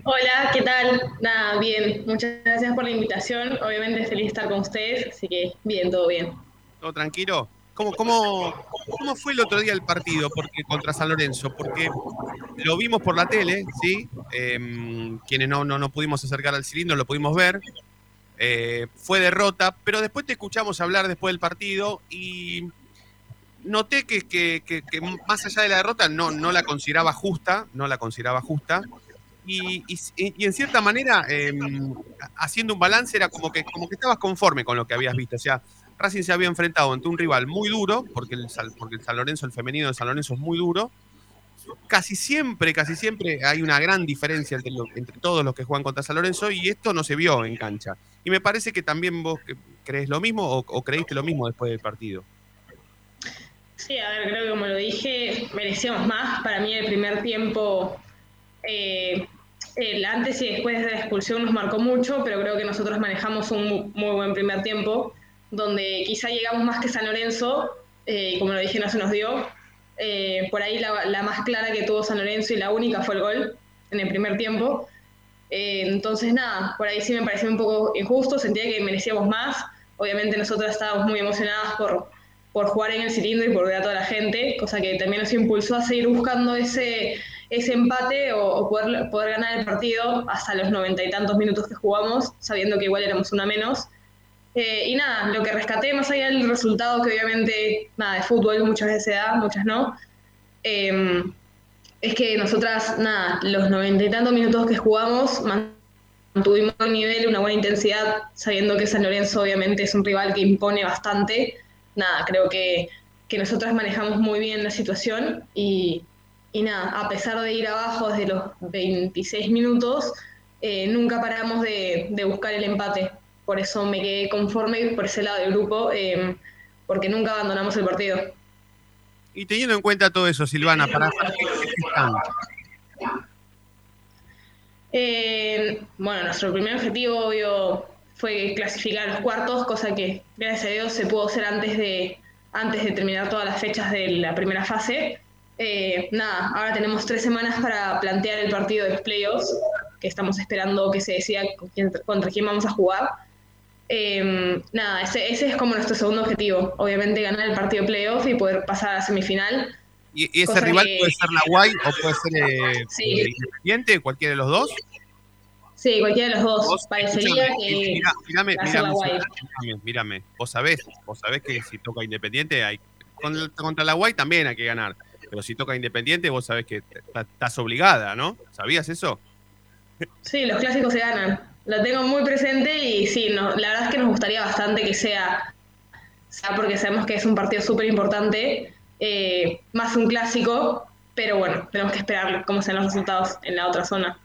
Hola, ¿qué tal? Nada, bien. Muchas gracias por la invitación. Obviamente feliz de estar con ustedes, así que bien, todo bien. ¿Todo tranquilo? ¿Cómo, cómo, cómo fue el otro día el partido porque, contra San Lorenzo? Porque lo vimos por la tele, ¿sí? Em, quienes no, no, pudimos acercar al cilindro lo pudimos ver. Eh, fue derrota, pero después te escuchamos hablar después del partido y noté que, que, más allá de la derrota no, no la consideraba justa, no la consideraba justa. Y, y, en cierta manera, em, haciendo un balance, era como que, como que estabas conforme con lo que habías visto. O sea, Racing se había enfrentado ante un rival muy duro, porque el, porque el San Lorenzo, el femenino de San Lorenzo es muy duro. Casi siempre, casi siempre hay una gran diferencia entre todos los que juegan contra San Lorenzo y esto no se vio en cancha. Y me parece que también vos crees lo mismo o, creíste lo mismo después del partido. Sí, a ver, creo que como lo dije, merecíamos más. Para mí el primer tiempo, eh, el antes y después de la expulsión nos marcó mucho, pero creo que nosotros manejamos un muy buen primer tiempo donde quizá llegamos más que San Lorenzo, eh, como lo dije, no se nos dio. Eh, por ahí la, más clara que tuvo San Lorenzo y la única fue el gol en el primer tiempo. Eh, entonces, nada, por ahí sí me pareció un poco injusto, sentía que merecíamos más. Obviamente nosotros estábamos muy emocionadas por, por jugar en el cilindro y por ver a toda la gente, cosa que también nos impulsó a seguir buscando ese, ese empate o, poder, poder ganar el partido hasta los noventa y tantos minutos que jugamos, sabiendo que igual éramos una menos. Eh, y nada, lo que rescaté, más allá del resultado que obviamente, nada, de fútbol muchas veces se da, muchas no, em, es que nosotras, nada, los noventa y tantos minutos que jugamos, mantuvimos un nivel, una buena intensidad, sabiendo que San Lorenzo obviamente es un rival que impone bastante. Nada, creo que, que nosotras manejamos muy bien la situación y, y nada, a pesar de ir abajo desde los 26 minutos, eh, nunca paramos de, de buscar el empate por eso me quedé conforme por ese lado del grupo, em, porque nunca abandonamos el partido. Y teniendo en cuenta todo eso, Silvana, ¿para? Eh, bueno, nuestro primer objetivo, obvio, fue clasificar a los cuartos, cosa que, gracias a Dios, se pudo hacer antes de, antes de terminar todas las fechas de la primera fase. Eh, nada, ahora tenemos tres semanas para plantear el partido de playoffs, que estamos esperando que se decida contra quién vamos a jugar. Eh, nada, ese, ese, es como nuestro segundo objetivo. Obviamente ganar el partido playoff y poder pasar a la semifinal. ¿Y, ese rival puede ser la Guay o puede ser eh, Independiente, cualquiera de los dos? Sí, cualquiera de los dos. Parecería que. mírame, mírame, Vos sabés, vos sabés que si toca Independiente hay. Contra la Guay también hay que ganar. Pero si toca Independiente, vos sabés que estás obligada, ¿no? ¿Sabías eso? Sí, los clásicos se ganan lo tengo muy presente y sí, no, la verdad es que nos gustaría bastante que sea, sea porque sabemos que es un partido súper importante, eh, más un clásico, pero bueno, tenemos que esperar cómo sean los resultados en la otra zona.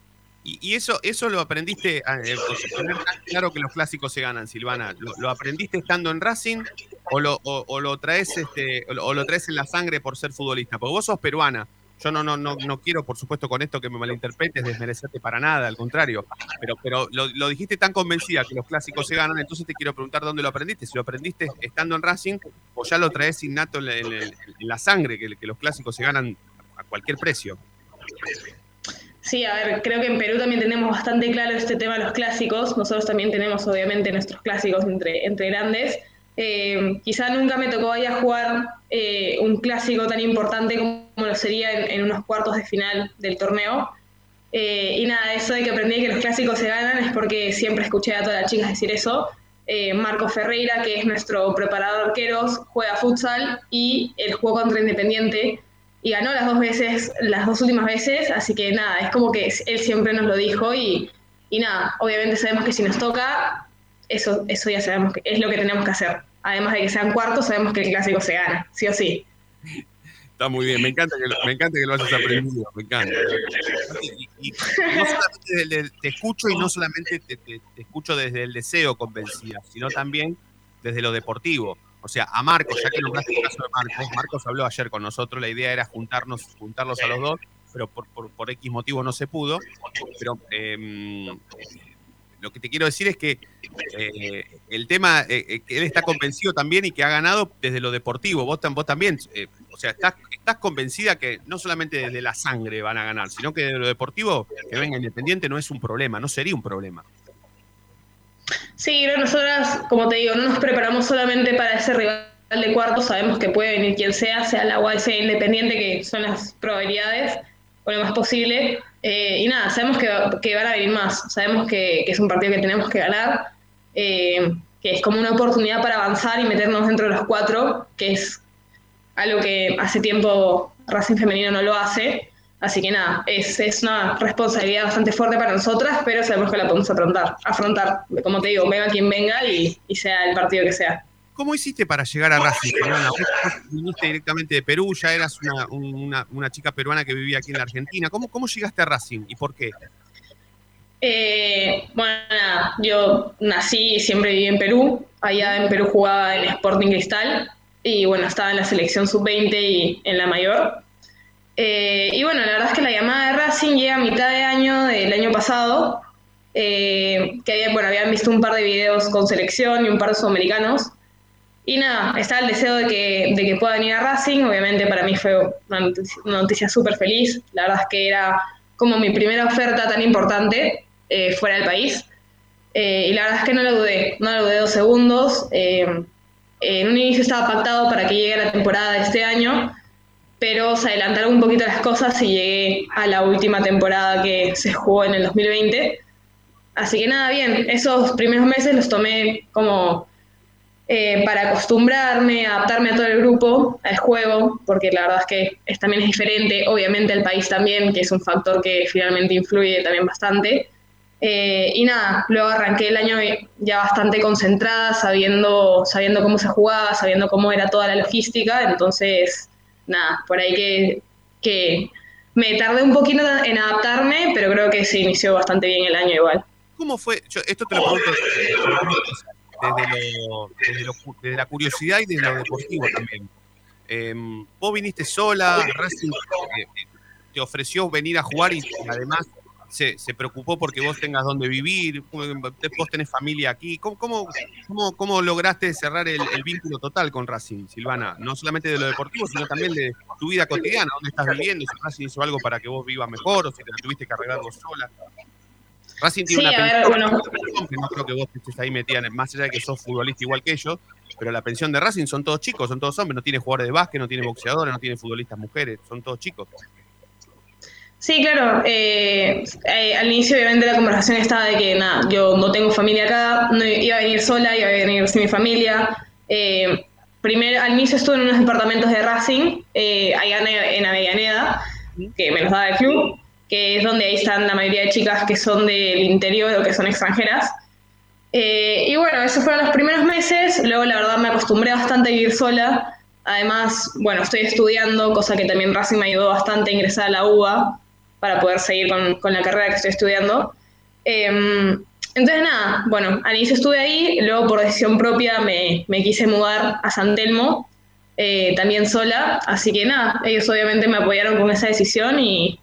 Y, y eso, eso lo aprendiste, eh, tener tan claro que los clásicos se ganan, Silvana. ¿Lo, aprendiste estando en Racing o lo, o, lo traes este, o lo, traes en la sangre por ser futbolista? Porque vos sos peruana. Yo no, no, no, no quiero, por supuesto, con esto que me malinterpretes, desmerecerte para nada, al contrario. Pero, pero lo, dijiste tan convencida que los clásicos se ganan, entonces te quiero preguntar dónde lo aprendiste. Si lo aprendiste estando en Racing o ya lo traes innato en en la sangre, que, que los clásicos se ganan a cualquier precio. Sí, a ver, creo que en Perú también tenemos bastante claro este tema de los clásicos. Nosotros también tenemos, obviamente, nuestros clásicos entre, entre grandes. Eh, quizá nunca me tocó ahí a jugar eh, un clásico tan importante como lo sería en, en unos cuartos de final del torneo. Eh, y nada, eso de que aprendí que los clásicos se ganan es porque siempre escuché a todas las chicas decir eso. Eh, Marco Ferreira, que es nuestro preparador arqueros, juega futsal y él jugó contra Independiente y ganó las dos veces, las dos últimas veces, así que nada, es como que él siempre nos lo dijo y, y nada, obviamente sabemos que si nos toca, eso, eso ya sabemos que es lo que tenemos que hacer. Además de que sean cuartos, sabemos que el clásico se gana, sí o sí. Está muy bien, me encanta que lo, me encanta que lo hayas aprendido, me encanta. Y, y- no solamente desde el- te escucho y no solamente te, te- te escucho desde el deseo convencida, sino también desde lo deportivo. O sea, a Marcos, ya que nombraste el caso de Marcos, Marcos habló ayer con nosotros, la idea era juntarnos, juntarlos a los dos, pero por, por, por X motivo no se pudo. Pero em, lo que te quiero decir es que eh, el tema, eh, eh, que él está convencido también y que ha ganado desde lo deportivo. Vos, vos también, eh, o sea, estás, estás convencida que no solamente desde la sangre van a ganar, sino que desde lo deportivo, que venga Independiente no es un problema, no sería un problema. Sí, que nosotras, como te digo, no nos preparamos solamente para ese rival de cuartos, sabemos que puede venir quien sea, sea la UAS Independiente, que son las probabilidades, o lo más posible. Eh, y nada, sabemos que, que van a venir más, sabemos que, que es un partido que tenemos que ganar, eh, que es como una oportunidad para avanzar y meternos dentro de los cuatro, que es algo que hace tiempo Racing Femenino no lo hace. Así que nada, es, es una responsabilidad bastante fuerte para nosotras, pero sabemos que la podemos afrontar. afrontar. Como te digo, venga quien venga y, y sea el partido que sea. ¿Cómo hiciste para llegar a Racing? Vos viniste directamente de Perú, ya eras una, una- una chica peruana que vivía aquí en la Argentina. ¿Cómo, ¿Cómo llegaste a Racing y por qué? Eh, bueno, nada, yo nací y siempre viví en Perú. Allá en Perú jugaba en Sporting Cristal y bueno, estaba en la selección sub-20 y en la mayor. Eh, y bueno, la verdad es que la llamada de Racing llega a mitad de año del año pasado, eh, que había, bueno, habían visto un par de videos con selección y un par de sudamericanos. Y nada, estaba el deseo de que, de que pueda venir a Racing. Obviamente para mí fue una noticia, noticia súper feliz. La verdad es que era como mi primera oferta tan importante eh, fuera del país. Eh, y la verdad es que no lo dudé, no lo dudé dos segundos. Eh, en un inicio estaba pactado para que llegue la temporada de este año, pero se adelantaron un poquito las cosas y llegué a la última temporada que se jugó en el 2020. Así que nada, bien, esos primeros meses los tomé como eh, para acostumbrarme, adaptarme a todo el grupo, al juego, porque la verdad es que es, también es diferente, obviamente el país también, que es un factor que finalmente influye también bastante. Eh, y nada, luego arranqué el año ya bastante concentrada, sabiendo, sabiendo cómo se jugaba, sabiendo cómo era toda la logística, entonces nada, por ahí que, que me tardé un poquito en adaptarme, pero creo que se inició bastante bien el año igual. ¿Cómo fue? Yo esto te lo pregunto desde, lo- desde lo desde la curiosidad y desde lo deportivo también. Eh, vos viniste sola, Racing eh, te ofreció venir a jugar y además se, se preocupó porque vos tengas donde vivir, vos tenés familia aquí. ¿Cómo, cómo, cómo- cómo lograste cerrar el, el vínculo total con Racing, Silvana? No solamente de lo deportivo, sino también de tu vida cotidiana, dónde estás viviendo, si Racing hizo algo para que vos vivas mejor o si te la tuviste que arreglar vos sola. Racing tiene Sí, una ver, pensión bueno. que no creo que vos estés ahí metida, más allá de que sos futbolista igual que ellos, pero la pensión de Racing son todos chicos, son todos hombres, no tiene jugadores de básquet, no tiene boxeadores, no tiene futbolistas mujeres, son todos chicos. Sí, claro. eh, eh, al inicio, obviamente, la conversación estaba de que, nada, yo no tengo familia acá, no iba a venir sola, iba a venir sin mi familia. Eh, primero, al inicio estuve en unos departamentos de Racing, eh, allá en, Avellaneda, que me los daba el club, que es donde ahí están la mayoría de chicas que son del interior o que son extranjeras. Y bueno, esos fueron los primeros meses. Luego, la verdad, me acostumbré bastante a vivir sola. Además, bueno, estoy estudiando, cosa que también Racing me ayudó bastante a ingresar a la UBA para poder seguir con, con la carrera que estoy estudiando. Em, entonces, nada, bueno, al inicio estuve ahí, luego por decisión propia me, me quise mudar a San Telmo, eh, también sola, así que nada, ellos obviamente me apoyaron con esa decisión y,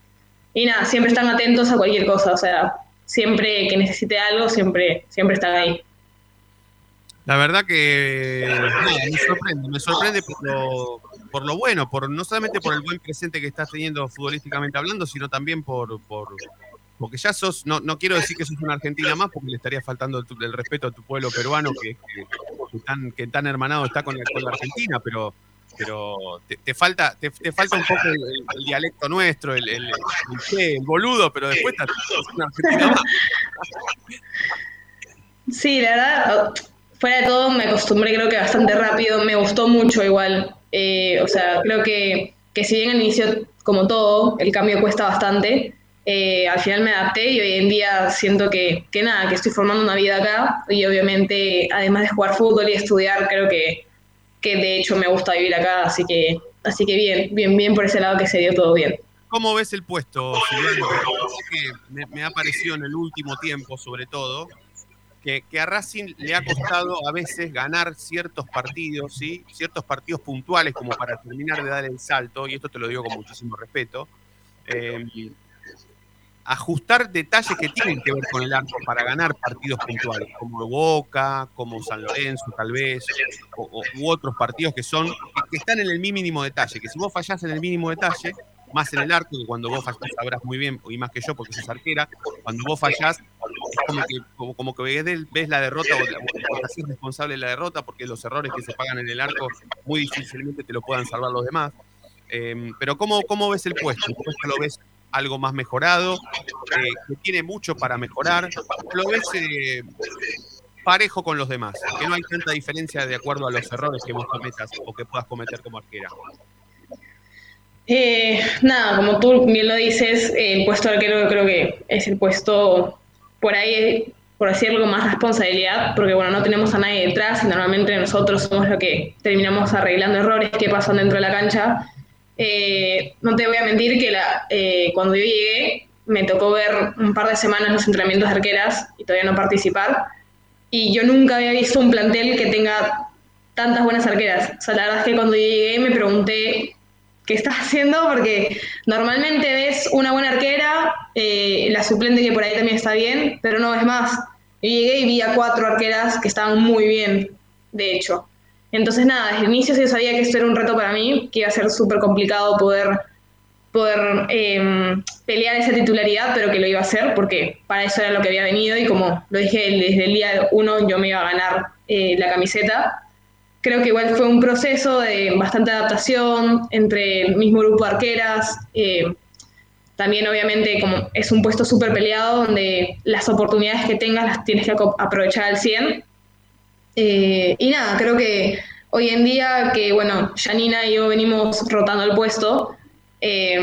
y nada, siempre están atentos a cualquier cosa, o sea, siempre que necesite algo, siempre, siempre están ahí. La verdad que me sorprende, me sorprende por por lo bueno, por no solamente por el buen presente que estás teniendo futbolísticamente hablando, sino también por, por porque ya sos, no, no quiero decir que sos una Argentina más, porque le estaría faltando el, respeto a tu pueblo peruano, que, que, que tan, que tan hermanado está con, la- con la Argentina, pero pero te, falta te, falta un poco el, dialecto nuestro, el, el, el boludo, pero después estás sos una Argentina más. Sí, la verdad, fuera de todo me acostumbré creo que bastante rápido, me gustó mucho igual. Eh, o sea, creo que, que si bien al inicio, como todo, el cambio cuesta bastante, eh, al final me adapté y hoy en día siento que, que nada, que estoy formando una vida acá y obviamente además de jugar fútbol y estudiar, creo que, que de hecho me gusta vivir acá, así que, así que bien, bien, bien por ese lado que se dio todo bien. ¿Cómo ves el puesto, Silvano? Que me, me ha parecido en el último tiempo, sobre todo, que, a Racing le ha costado a veces ganar ciertos partidos, ¿sí? ciertos partidos puntuales como para terminar de dar el salto, y esto te lo digo con muchísimo respeto. eh, ajustar detalles que tienen que ver con el arco para ganar partidos puntuales, como Boca, como San Lorenzo, tal vez, o, u otros partidos que son que están en el mínimo detalle, que si vos fallás en el mínimo detalle, más en el arco, que cuando vos fallás sabrás muy bien, y más que yo porque sos arquera, cuando vos fallás, como que, como, que ves, ves la derrota o, la- o responsable de la derrota, porque los errores que se pagan en el arco muy difícilmente te lo puedan salvar los demás. Eh, pero ¿cómo, ¿cómo ves el puesto? ¿El puesto lo ves algo más mejorado? eh, que tiene mucho para mejorar? ¿Lo ves eh, parejo con los demás? Que no hay tanta diferencia de acuerdo a los errores que vos cometas o que puedas cometer como arquera. Eh, nada, como tú bien lo dices, el puesto de arquero creo que es el puesto por ahí, por decirlo, más responsabilidad, porque bueno, no tenemos a nadie detrás y normalmente nosotros somos los que terminamos arreglando errores que pasan dentro de la cancha. Eh, no te voy a mentir que la, eh, cuando yo llegué me tocó ver un par de semanas los entrenamientos de arqueras y todavía no participar. Y yo nunca había visto un plantel que tenga tantas buenas arqueras. O sea, la verdad es que cuando yo llegué me pregunté qué estás haciendo porque normalmente ves una buena arquera, eh, la suplente que por ahí también está bien, pero no ves más. Yo llegué y vi a cuatro arqueras que estaban muy bien, de hecho. Entonces nada, desde el inicio sí sabía que esto era un reto para mí, que iba a ser súper complicado poder, poder eh, pelear esa titularidad, pero que lo iba a hacer porque para eso era lo que había venido y como lo dije desde el día uno yo me iba a ganar eh, la camiseta. Creo que igual fue un proceso de bastante adaptación entre el mismo grupo de arqueras. eh, también obviamente como es un puesto súper peleado donde las oportunidades que tengas las tienes que aprovechar al 100. Eh, y nada, creo que hoy en día que, bueno, Janina y yo venimos rotando el puesto, eh,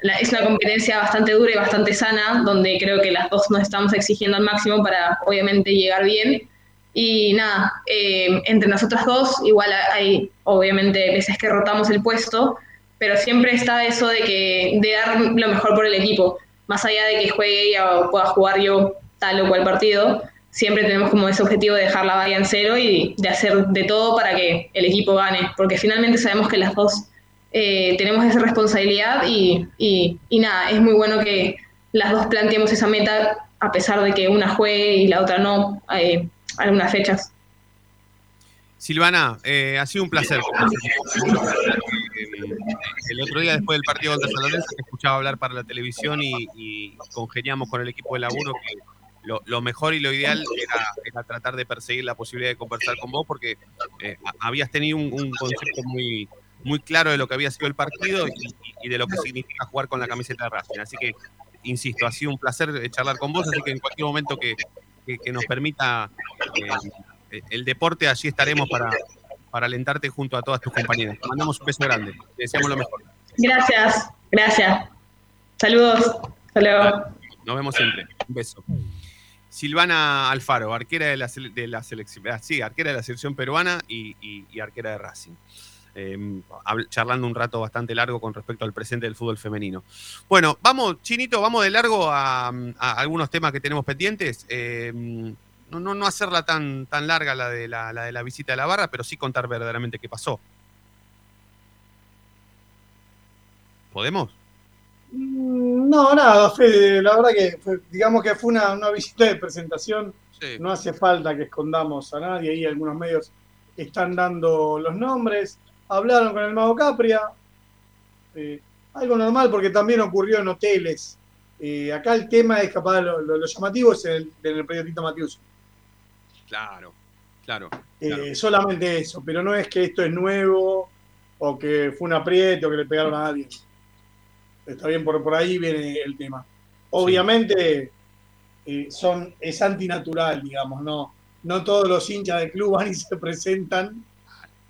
la- es una competencia bastante dura y bastante sana, donde creo que las dos nos estamos exigiendo al máximo para, obviamente, llegar bien. Y nada, eh, entre nosotras dos, igual hay, obviamente, veces que rotamos el puesto, pero siempre está eso de que de dar lo mejor por el equipo, más allá de que juegue ella o pueda jugar yo tal o cual partido, siempre tenemos como ese objetivo de dejar la valla en cero y de hacer de todo para que el equipo gane, porque finalmente sabemos que las dos eh, tenemos esa responsabilidad y, y- nada, es muy bueno que las dos planteemos esa meta a pesar de que una juegue y la otra no, eh, algunas fechas. Silvana, eh, ha sido un placer. El otro día, después del partido contra San Lorenzo, te escuchaba hablar para la televisión y, congeniamos con el equipo de laburo que lo, mejor y lo ideal era, tratar de perseguir la posibilidad de conversar con vos porque eh, habías tenido un, un concepto muy, muy claro de lo que había sido el partido y, y de lo que significa jugar con la camiseta de Racing. Así que, insisto, ha sido un placer eh, charlar con vos, así que en cualquier momento que, que- que nos permita eh, el deporte, allí estaremos para, para alentarte junto a todas tus compañeras. Te mandamos un beso grande. Te deseamos lo mejor. Gracias, gracias. Saludos. Hasta luego. Nos vemos siempre. Un beso. Silvana Alfaro, arquera de la, de la selección, ah, sí, arquera de la selección peruana y, y- y arquera de Racing. Eh, habl- charlando un rato bastante largo con respecto al presente del fútbol femenino. Bueno, vamos, Chinito, vamos de largo a, a algunos temas que tenemos pendientes. Eh, no, hacerla tan, tan larga la de la, la de la visita de la barra, pero sí contar verdaderamente qué pasó. ¿Podemos? Mm, No, nada, Fede, la verdad que fue- digamos que fue una, una visita de presentación. Sí. No hace falta que escondamos a nadie. Ahí algunos medios están dando los nombres. Hablaron con el Mago Capria. Eh, algo normal porque también ocurrió en hoteles. Eh, acá el tema es capaz, lo, lo- lo llamativo es el, en el periodista Matius. Claro, claro. Eh, Solamente eso, pero no es que esto es nuevo o que fue un aprieto o que le pegaron a alguien. Está bien, por, por ahí viene el tema. Obviamente son, es antinatural, digamos, no, no todos los hinchas del club van y se presentan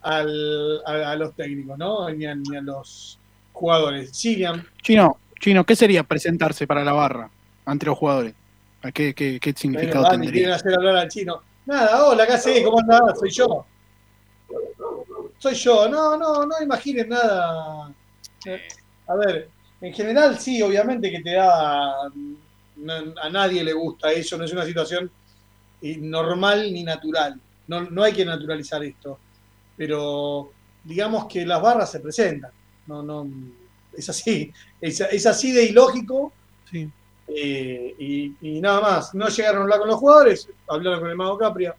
al- a, a los técnicos, ¿no? Ni a, ni a los jugadores. Sirian, Chino, Chino, ¿qué sería presentarse para la barra ante los jugadores? ¿A ¿Qué, qué, qué significado quieren tendría? hacer hablar al chino. Nada, hola, ¿qué haces? ¿Cómo andás? Soy yo. Soy yo. No, no, no imaginen nada. A ver, en general sí, obviamente que te da... a nadie le gusta eso, no es una situación eh, normal ni natural. No, no hay que naturalizar esto. Pero digamos que las barras se presentan. No, no, es así. Es, es así de ilógico. Sí. Eh, y, y nada más. No llegaron a hablar con los jugadores, hablaron con el Mago Capria.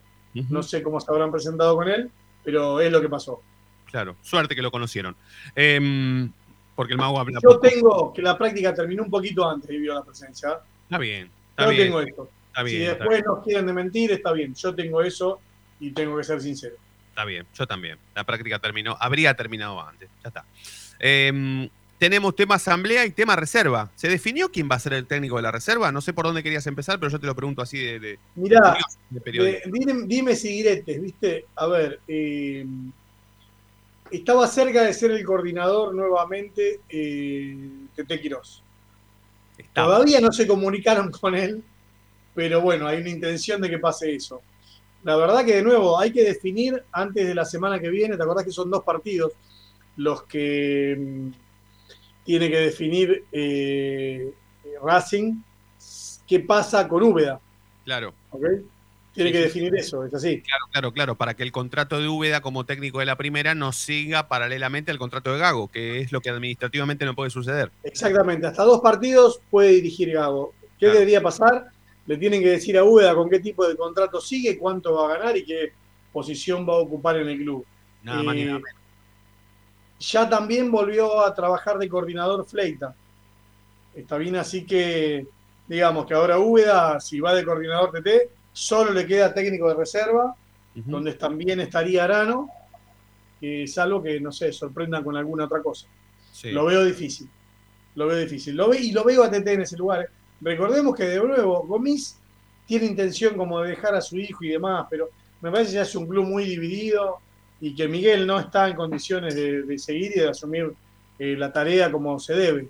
No sé cómo se habrán presentado con él, pero es lo que pasó. Claro, suerte que lo conocieron. Em, porque el mago habla Yo poco. tengo que la práctica terminó un poquito antes debido a la presencia. Está bien, está Yo bien. tengo esto. Está bien, si después nos quieren de mentir, está bien. Yo tengo eso y tengo que ser sincero. Está bien, yo también. La práctica terminó, habría terminado antes. Ya está. Em, tenemos tema asamblea y tema reserva. ¿Se definió quién va a ser el técnico de la reserva? No sé por dónde querías empezar, pero yo te lo pregunto así de, de, Mirá, de periodista. Dime, dime si diretes, ¿viste? A ver, eh, estaba cerca de ser el coordinador nuevamente eh, Tete Quirós. Todavía no se comunicaron con él, pero bueno, hay una intención de que pase eso. La verdad que de nuevo hay que definir antes de la semana que viene, ¿te acordás que son dos partidos los que mm, tiene que definir eh, Racing qué pasa con Úbeda? Claro. Tiene Sí, que sí, definir eso, es así. Claro, claro, claro, para que el contrato de Úbeda como técnico de la primera no siga paralelamente al contrato de Gago, que es lo que administrativamente no puede suceder. Exactamente, hasta dos partidos puede dirigir Gago. ¿Qué debería pasar? Le tienen que decir a Úbeda con qué tipo de contrato sigue, cuánto va a ganar y qué posición va a ocupar en el club. Nada más ni Eh, nada menos. ya también volvió a trabajar de coordinador Fleita. Está bien, así que digamos que ahora Úbeda, si va de coordinador TT, solo le queda técnico de reserva, donde también estaría Arano, eh, salvo que, no sé, sorprendan con alguna otra cosa. Sí. Lo veo difícil. Lo veo difícil. Lo ve, y lo veo a TT en ese lugar. ¿eh? Recordemos que de nuevo, Gomis tiene intención como de dejar a su hijo y demás, pero me parece que ya es un club muy dividido y que Miguel no está en condiciones de, de seguir y de asumir eh, la tarea como se debe.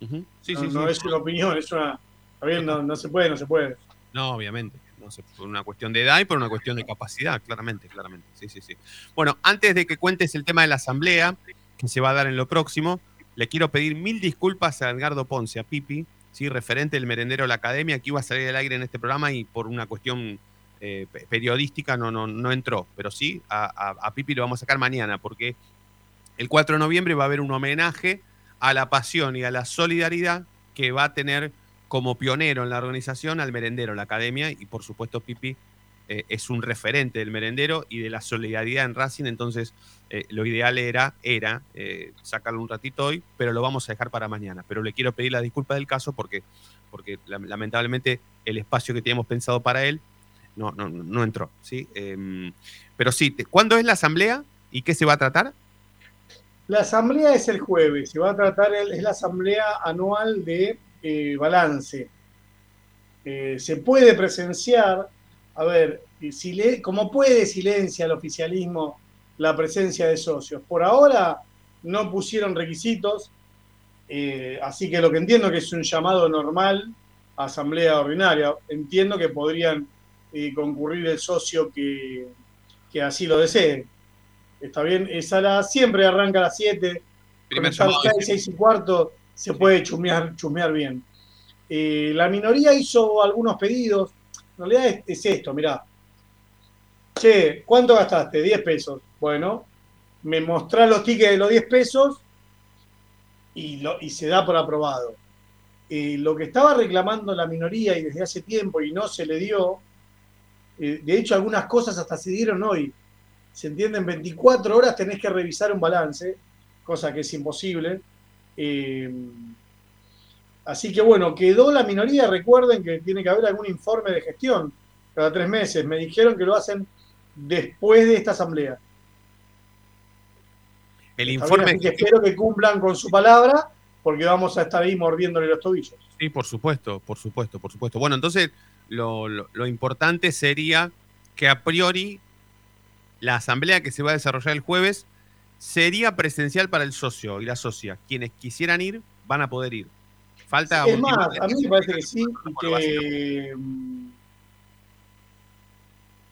Ujú. Sí, no sí, no sí. es una opinión, es una. no, no se puede, no se puede. No, obviamente. No sé, por una cuestión de edad y por una cuestión de capacidad, claramente, claramente. Sí, sí, sí. Bueno, antes de que cuentes el tema de la asamblea, que se va a dar en lo próximo, le quiero pedir mil disculpas a Edgardo Ponce, a Pipi, ¿sí? referente del merendero de la academia, que iba a salir al aire en este programa y por una cuestión eh, pe- periodística no, no, no entró. Pero sí, a, Pipi lo vamos a sacar mañana, porque el 4 de noviembre va a haber un homenaje a la pasión y a la solidaridad que va a tener como pionero en la organización al merendero, en la academia, y por supuesto Pipi eh, es un referente del merendero y de la solidaridad en Racing, entonces eh, lo ideal era, era eh, sacarlo un ratito hoy, pero lo vamos a dejar para mañana. Pero le quiero pedir la disculpa del caso porque, porque lam- lamentablemente el espacio que teníamos pensado para él no, no, no entró. ¿sí? Em, pero sí, ¿cuándo es la asamblea y qué se va a tratar? La asamblea es el jueves, se va a tratar, el- es la asamblea anual de balance. Se puede presenciar, a ver, eh, si como puede silencia el oficialismo la presencia de socios. Por ahora no pusieron requisitos, eh, así que lo que entiendo que es un llamado normal a asamblea ordinaria. Entiendo que podrían eh, concurrir el socio que, que así lo desee. Está bien, esa la, siempre arranca a las 7. Primer llamado, 6, 6 y cuarto se puede chumear, chumear bien. Eh, la minoría hizo algunos pedidos. En realidad es, es esto, mirá. Che, ¿cuánto gastaste? 10 pesos. Bueno, me mostrás los tickets de los 10 pesos y, lo- y se da por aprobado. Eh, lo que estaba reclamando la minoría y desde hace tiempo y no se le dio, eh, de hecho algunas cosas hasta se dieron hoy. Se entiende, en 24 horas tenés que revisar un balance, cosa que es imposible. Eh, así que bueno, quedó la minoría, recuerden que tiene que haber algún informe de gestión cada tres meses. Me dijeron que lo hacen después de esta asamblea. El informe. que espero que cumplan con su palabra, porque vamos a estar ahí mordiéndole los tobillos. Sí, por supuesto, por supuesto, por supuesto. Bueno, entonces lo, lo- lo importante sería que a priori la asamblea que se va a desarrollar el jueves sería presencial para el socio y la socia. Quienes quisieran ir van a poder ir. Falta Es más, a mí me parece que sí, y que.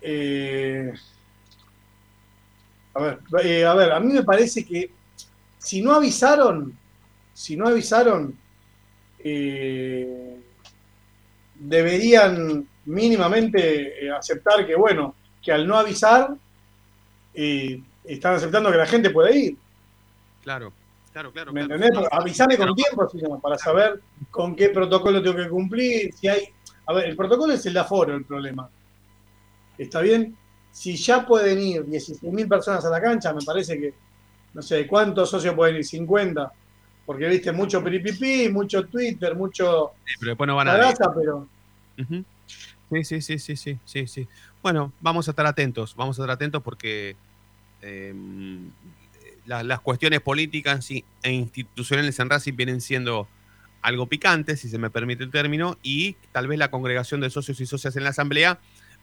eh, a ver, eh, a ver, a mí me parece que si no avisaron, si no avisaron, eh, deberían mínimamente eh, aceptar que, bueno, que al no avisar, eh, están aceptando que la gente puede ir. Claro, claro, claro. ¿Me claro. entendés? Porque Avisame con tiempo, si no, para saber con qué protocolo tengo que cumplir. Si hay. A ver, el protocolo es el de aforo el problema. ¿Está bien? Si ya pueden ir 16.000 personas a la cancha, me parece que. No sé, ¿cuántos socios pueden ir? 50. Porque viste mucho piripipí, mucho Twitter, mucho. Sí, pero después no van a pero. Sí, sí, sí, sí, sí, sí, sí. Bueno, vamos a estar atentos, vamos a estar atentos porque eh, la- las cuestiones políticas e institucionales en Racing vienen siendo algo picantes, si se me permite el término, y tal vez la congregación de socios y socias en la asamblea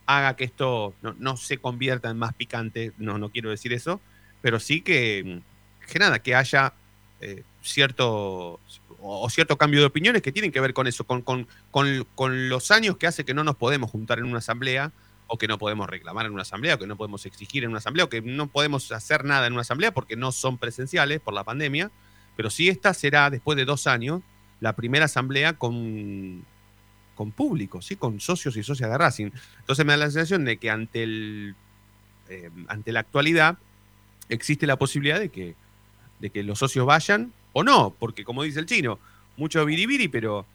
haga que esto no, no se convierta en más picante, no, no quiero decir eso, pero sí que, que nada, que haya eh, cierto o cierto cambio de opiniones que tienen que ver con eso, con, con, con, con los años que hace que no nos podemos juntar en una asamblea, o que no podemos reclamar en una asamblea, o que no podemos exigir en una asamblea, o que no podemos hacer nada en una asamblea porque no son presenciales por la pandemia, pero sí esta será, después de dos años, la primera asamblea con, con público, ¿sí? con socios y socias de Racing. Entonces me da la sensación de que ante, el, eh, ante la actualidad existe la posibilidad de que, de que los socios vayan o no, porque como dice el chino, mucho biribiri, pero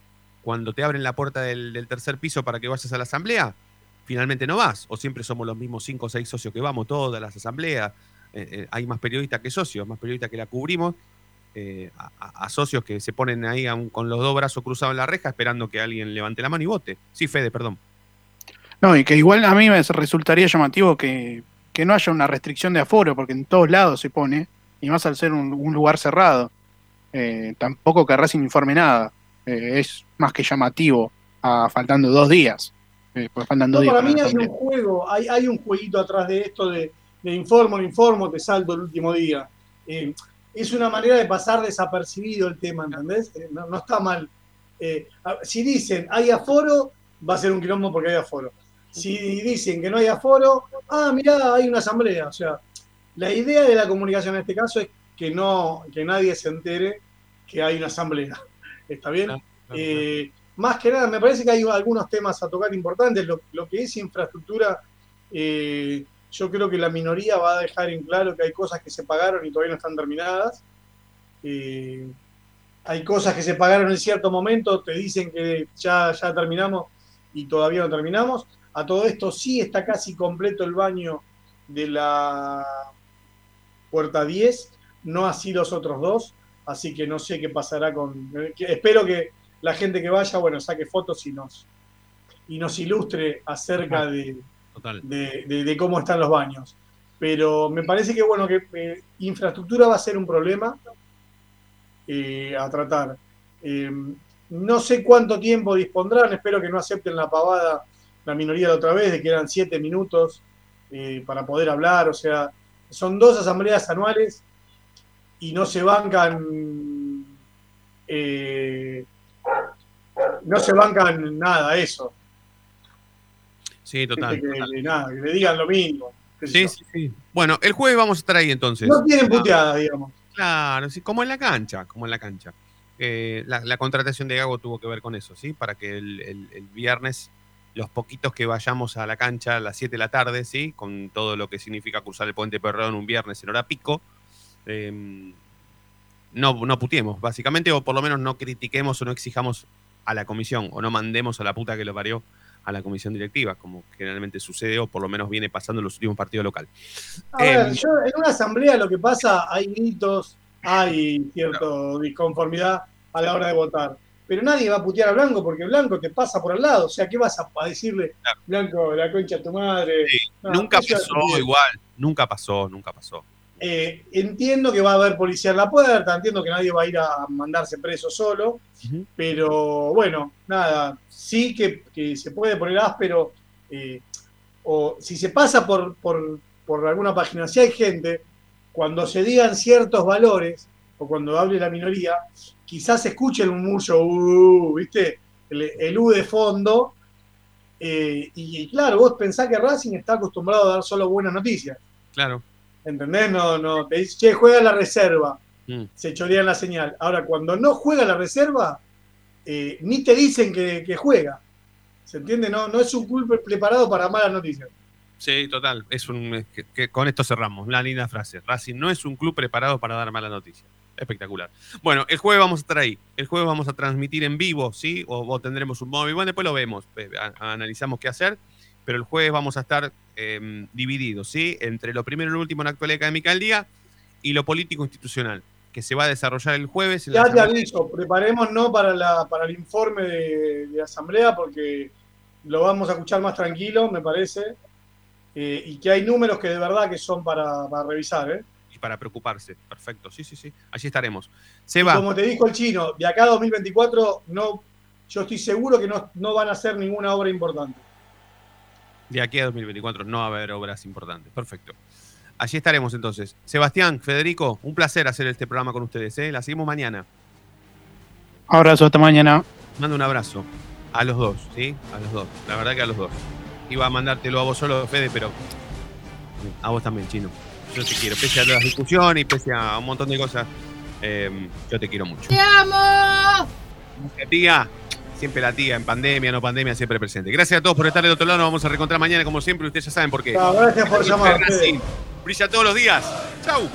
cuando te abren la puerta del, del tercer piso para que vayas a la asamblea, finalmente no vas, o siempre somos los mismos cinco o seis socios que vamos, todas las asambleas, eh, eh, hay más periodistas que socios, más periodistas que la cubrimos, eh, a, socios que se ponen ahí con los dos brazos cruzados en la reja esperando que alguien levante la mano y vote. Sí, Fede, perdón. No, y que igual a mí me resultaría llamativo que, que no haya una restricción de aforo, porque en todos lados se pone, y más al ser un, lugar cerrado. Tampoco que Racing informe nada. Es más que llamativo, a, faltando dos días. Eh, pues faltan dos No, días. para mí hay un juego, hay, hay un jueguito atrás de esto de, de informo, no informo, te salto el último día. Eh, es una manera de pasar desapercibido el tema, ¿entendés? Eh, no, no está mal. Eh, a- si dicen hay aforo, va a ser un quilombo porque hay aforo. Si dicen que no hay aforo, ah, mirá, hay una asamblea. O sea, la idea de la comunicación en este caso es que no, que nadie se entere que hay una asamblea. ¿Está bien? Eh, más que nada, me parece que hay algunos temas a tocar importantes. Lo, lo que es infraestructura, eh, yo creo que la minoría va a dejar en claro que hay cosas que se pagaron y todavía no están terminadas. Eh, hay cosas que se pagaron en cierto momento, te dicen que ya, ya terminamos y todavía no terminamos. A todo esto sí está casi completo el baño de la puerta 10, no así los otros dos, así que no sé qué pasará con... que- espero que la gente que vaya, bueno, saque fotos y nos, y nos ilustre acerca de, de, de- de cómo están los baños. Pero me parece que, bueno, que eh, infraestructura va a ser un problema eh, a tratar. Eh, no sé cuánto tiempo dispondrán, espero que no acepten la pavada la minoría de otra vez, de que eran siete minutos eh, para poder hablar, o sea, son dos asambleas anuales y no se bancan, no se bancan nada, eso. Sí, total. Que, que- total. que nada, que le digan lo mismo. Sí, sí, sí. Bueno, el jueves vamos a estar ahí entonces. No tienen puteadas, digamos. Claro, sí, como en la cancha, como en la cancha. Eh, la, la contratación de Gago tuvo que ver con eso, ¿sí? Para que el, el- el viernes los poquitos que vayamos a la cancha a las 7 de la tarde, ¿sí? Con todo lo que significa cruzar el puente Perrón un viernes en hora pico, eh, no, no putiemos, básicamente, o por lo menos no critiquemos o no exijamos a la comisión, o no mandemos a la puta que lo parió a la comisión directiva, como generalmente sucede, o por lo menos viene pasando en los últimos partidos locales. A ver, Em, yo en una asamblea lo que pasa, hay gritos, hay cierta disconformidad a la hora de votar. Pero nadie va a putear a Blanco porque Blanco te pasa por al lado. O sea, ¿qué vas a, a decirle? Blanco, la concha de tu madre. No, nunca pasó igual, nunca pasó, nunca pasó. Eh, entiendo que va a haber policía en la puerta, entiendo que nadie va a ir a mandarse preso solo, pero bueno, nada, sí que, que se puede poner áspero, eh, o si se pasa por, por, por alguna página, si hay gente, cuando se digan ciertos valores, o cuando hable la minoría, quizás se escuche el murmullo, uh, ¿viste? El, el U de fondo, eh, y, y claro, vos pensás que Racing está acostumbrado a dar solo buenas noticias. Claro. ¿Entendés? No, no. Te dice, che, juega la reserva. Mm. Se chorean la señal. Ahora, cuando no juega la reserva, eh, ni te dicen que, que juega. ¿Se entiende? No, no es un club pre- preparado para malas noticias. Sí, total. Es un, es que, que con esto cerramos. Una linda frase. Racing no es un club preparado para dar mala noticia. Espectacular. Bueno, el jueves vamos a estar ahí. El jueves vamos a transmitir en vivo, ¿sí? O, o tendremos un móvil. Bueno, después lo vemos. eh, a- analizamos qué hacer. Pero el jueves vamos a estar eh, divididos, ¿sí? Entre lo primero y lo último en la actualidad académica del día y lo político institucional, que se va a desarrollar el jueves. en Ya te aviso, preparémonos para, la, para el informe de, de asamblea porque lo vamos a escuchar más tranquilo, me parece. Eh, y que hay números que de verdad que son para, para revisar, ¿eh? Y para preocuparse. Perfecto. Sí, sí, sí. Allí estaremos. Se va. Como te dijo el chino, de acá a 2024 no, yo estoy seguro que no, no van a hacer ninguna obra importante. De aquí a 2024 no va a haber obras importantes. Perfecto. Allí estaremos entonces. Sebastián, Federico, un placer hacer este programa con ustedes. ¿eh? La seguimos mañana. Abrazo, hasta mañana. Mando un abrazo a los dos, ¿sí? A los dos. La verdad que a los dos. Iba a mandártelo a vos solo, Fede, pero a vos también, chino. Yo te quiero. Pese a las discusiones y pese a un montón de cosas, eh, yo te quiero mucho. ¡Te amo! Tía, Siempre la tía, en pandemia, no pandemia, siempre presente. Gracias a todos por estar del otro lado. Nos vamos a reencontrar mañana, como siempre. Ustedes ya saben por qué. Gracias por llamar. Brilla todos los días. Chau.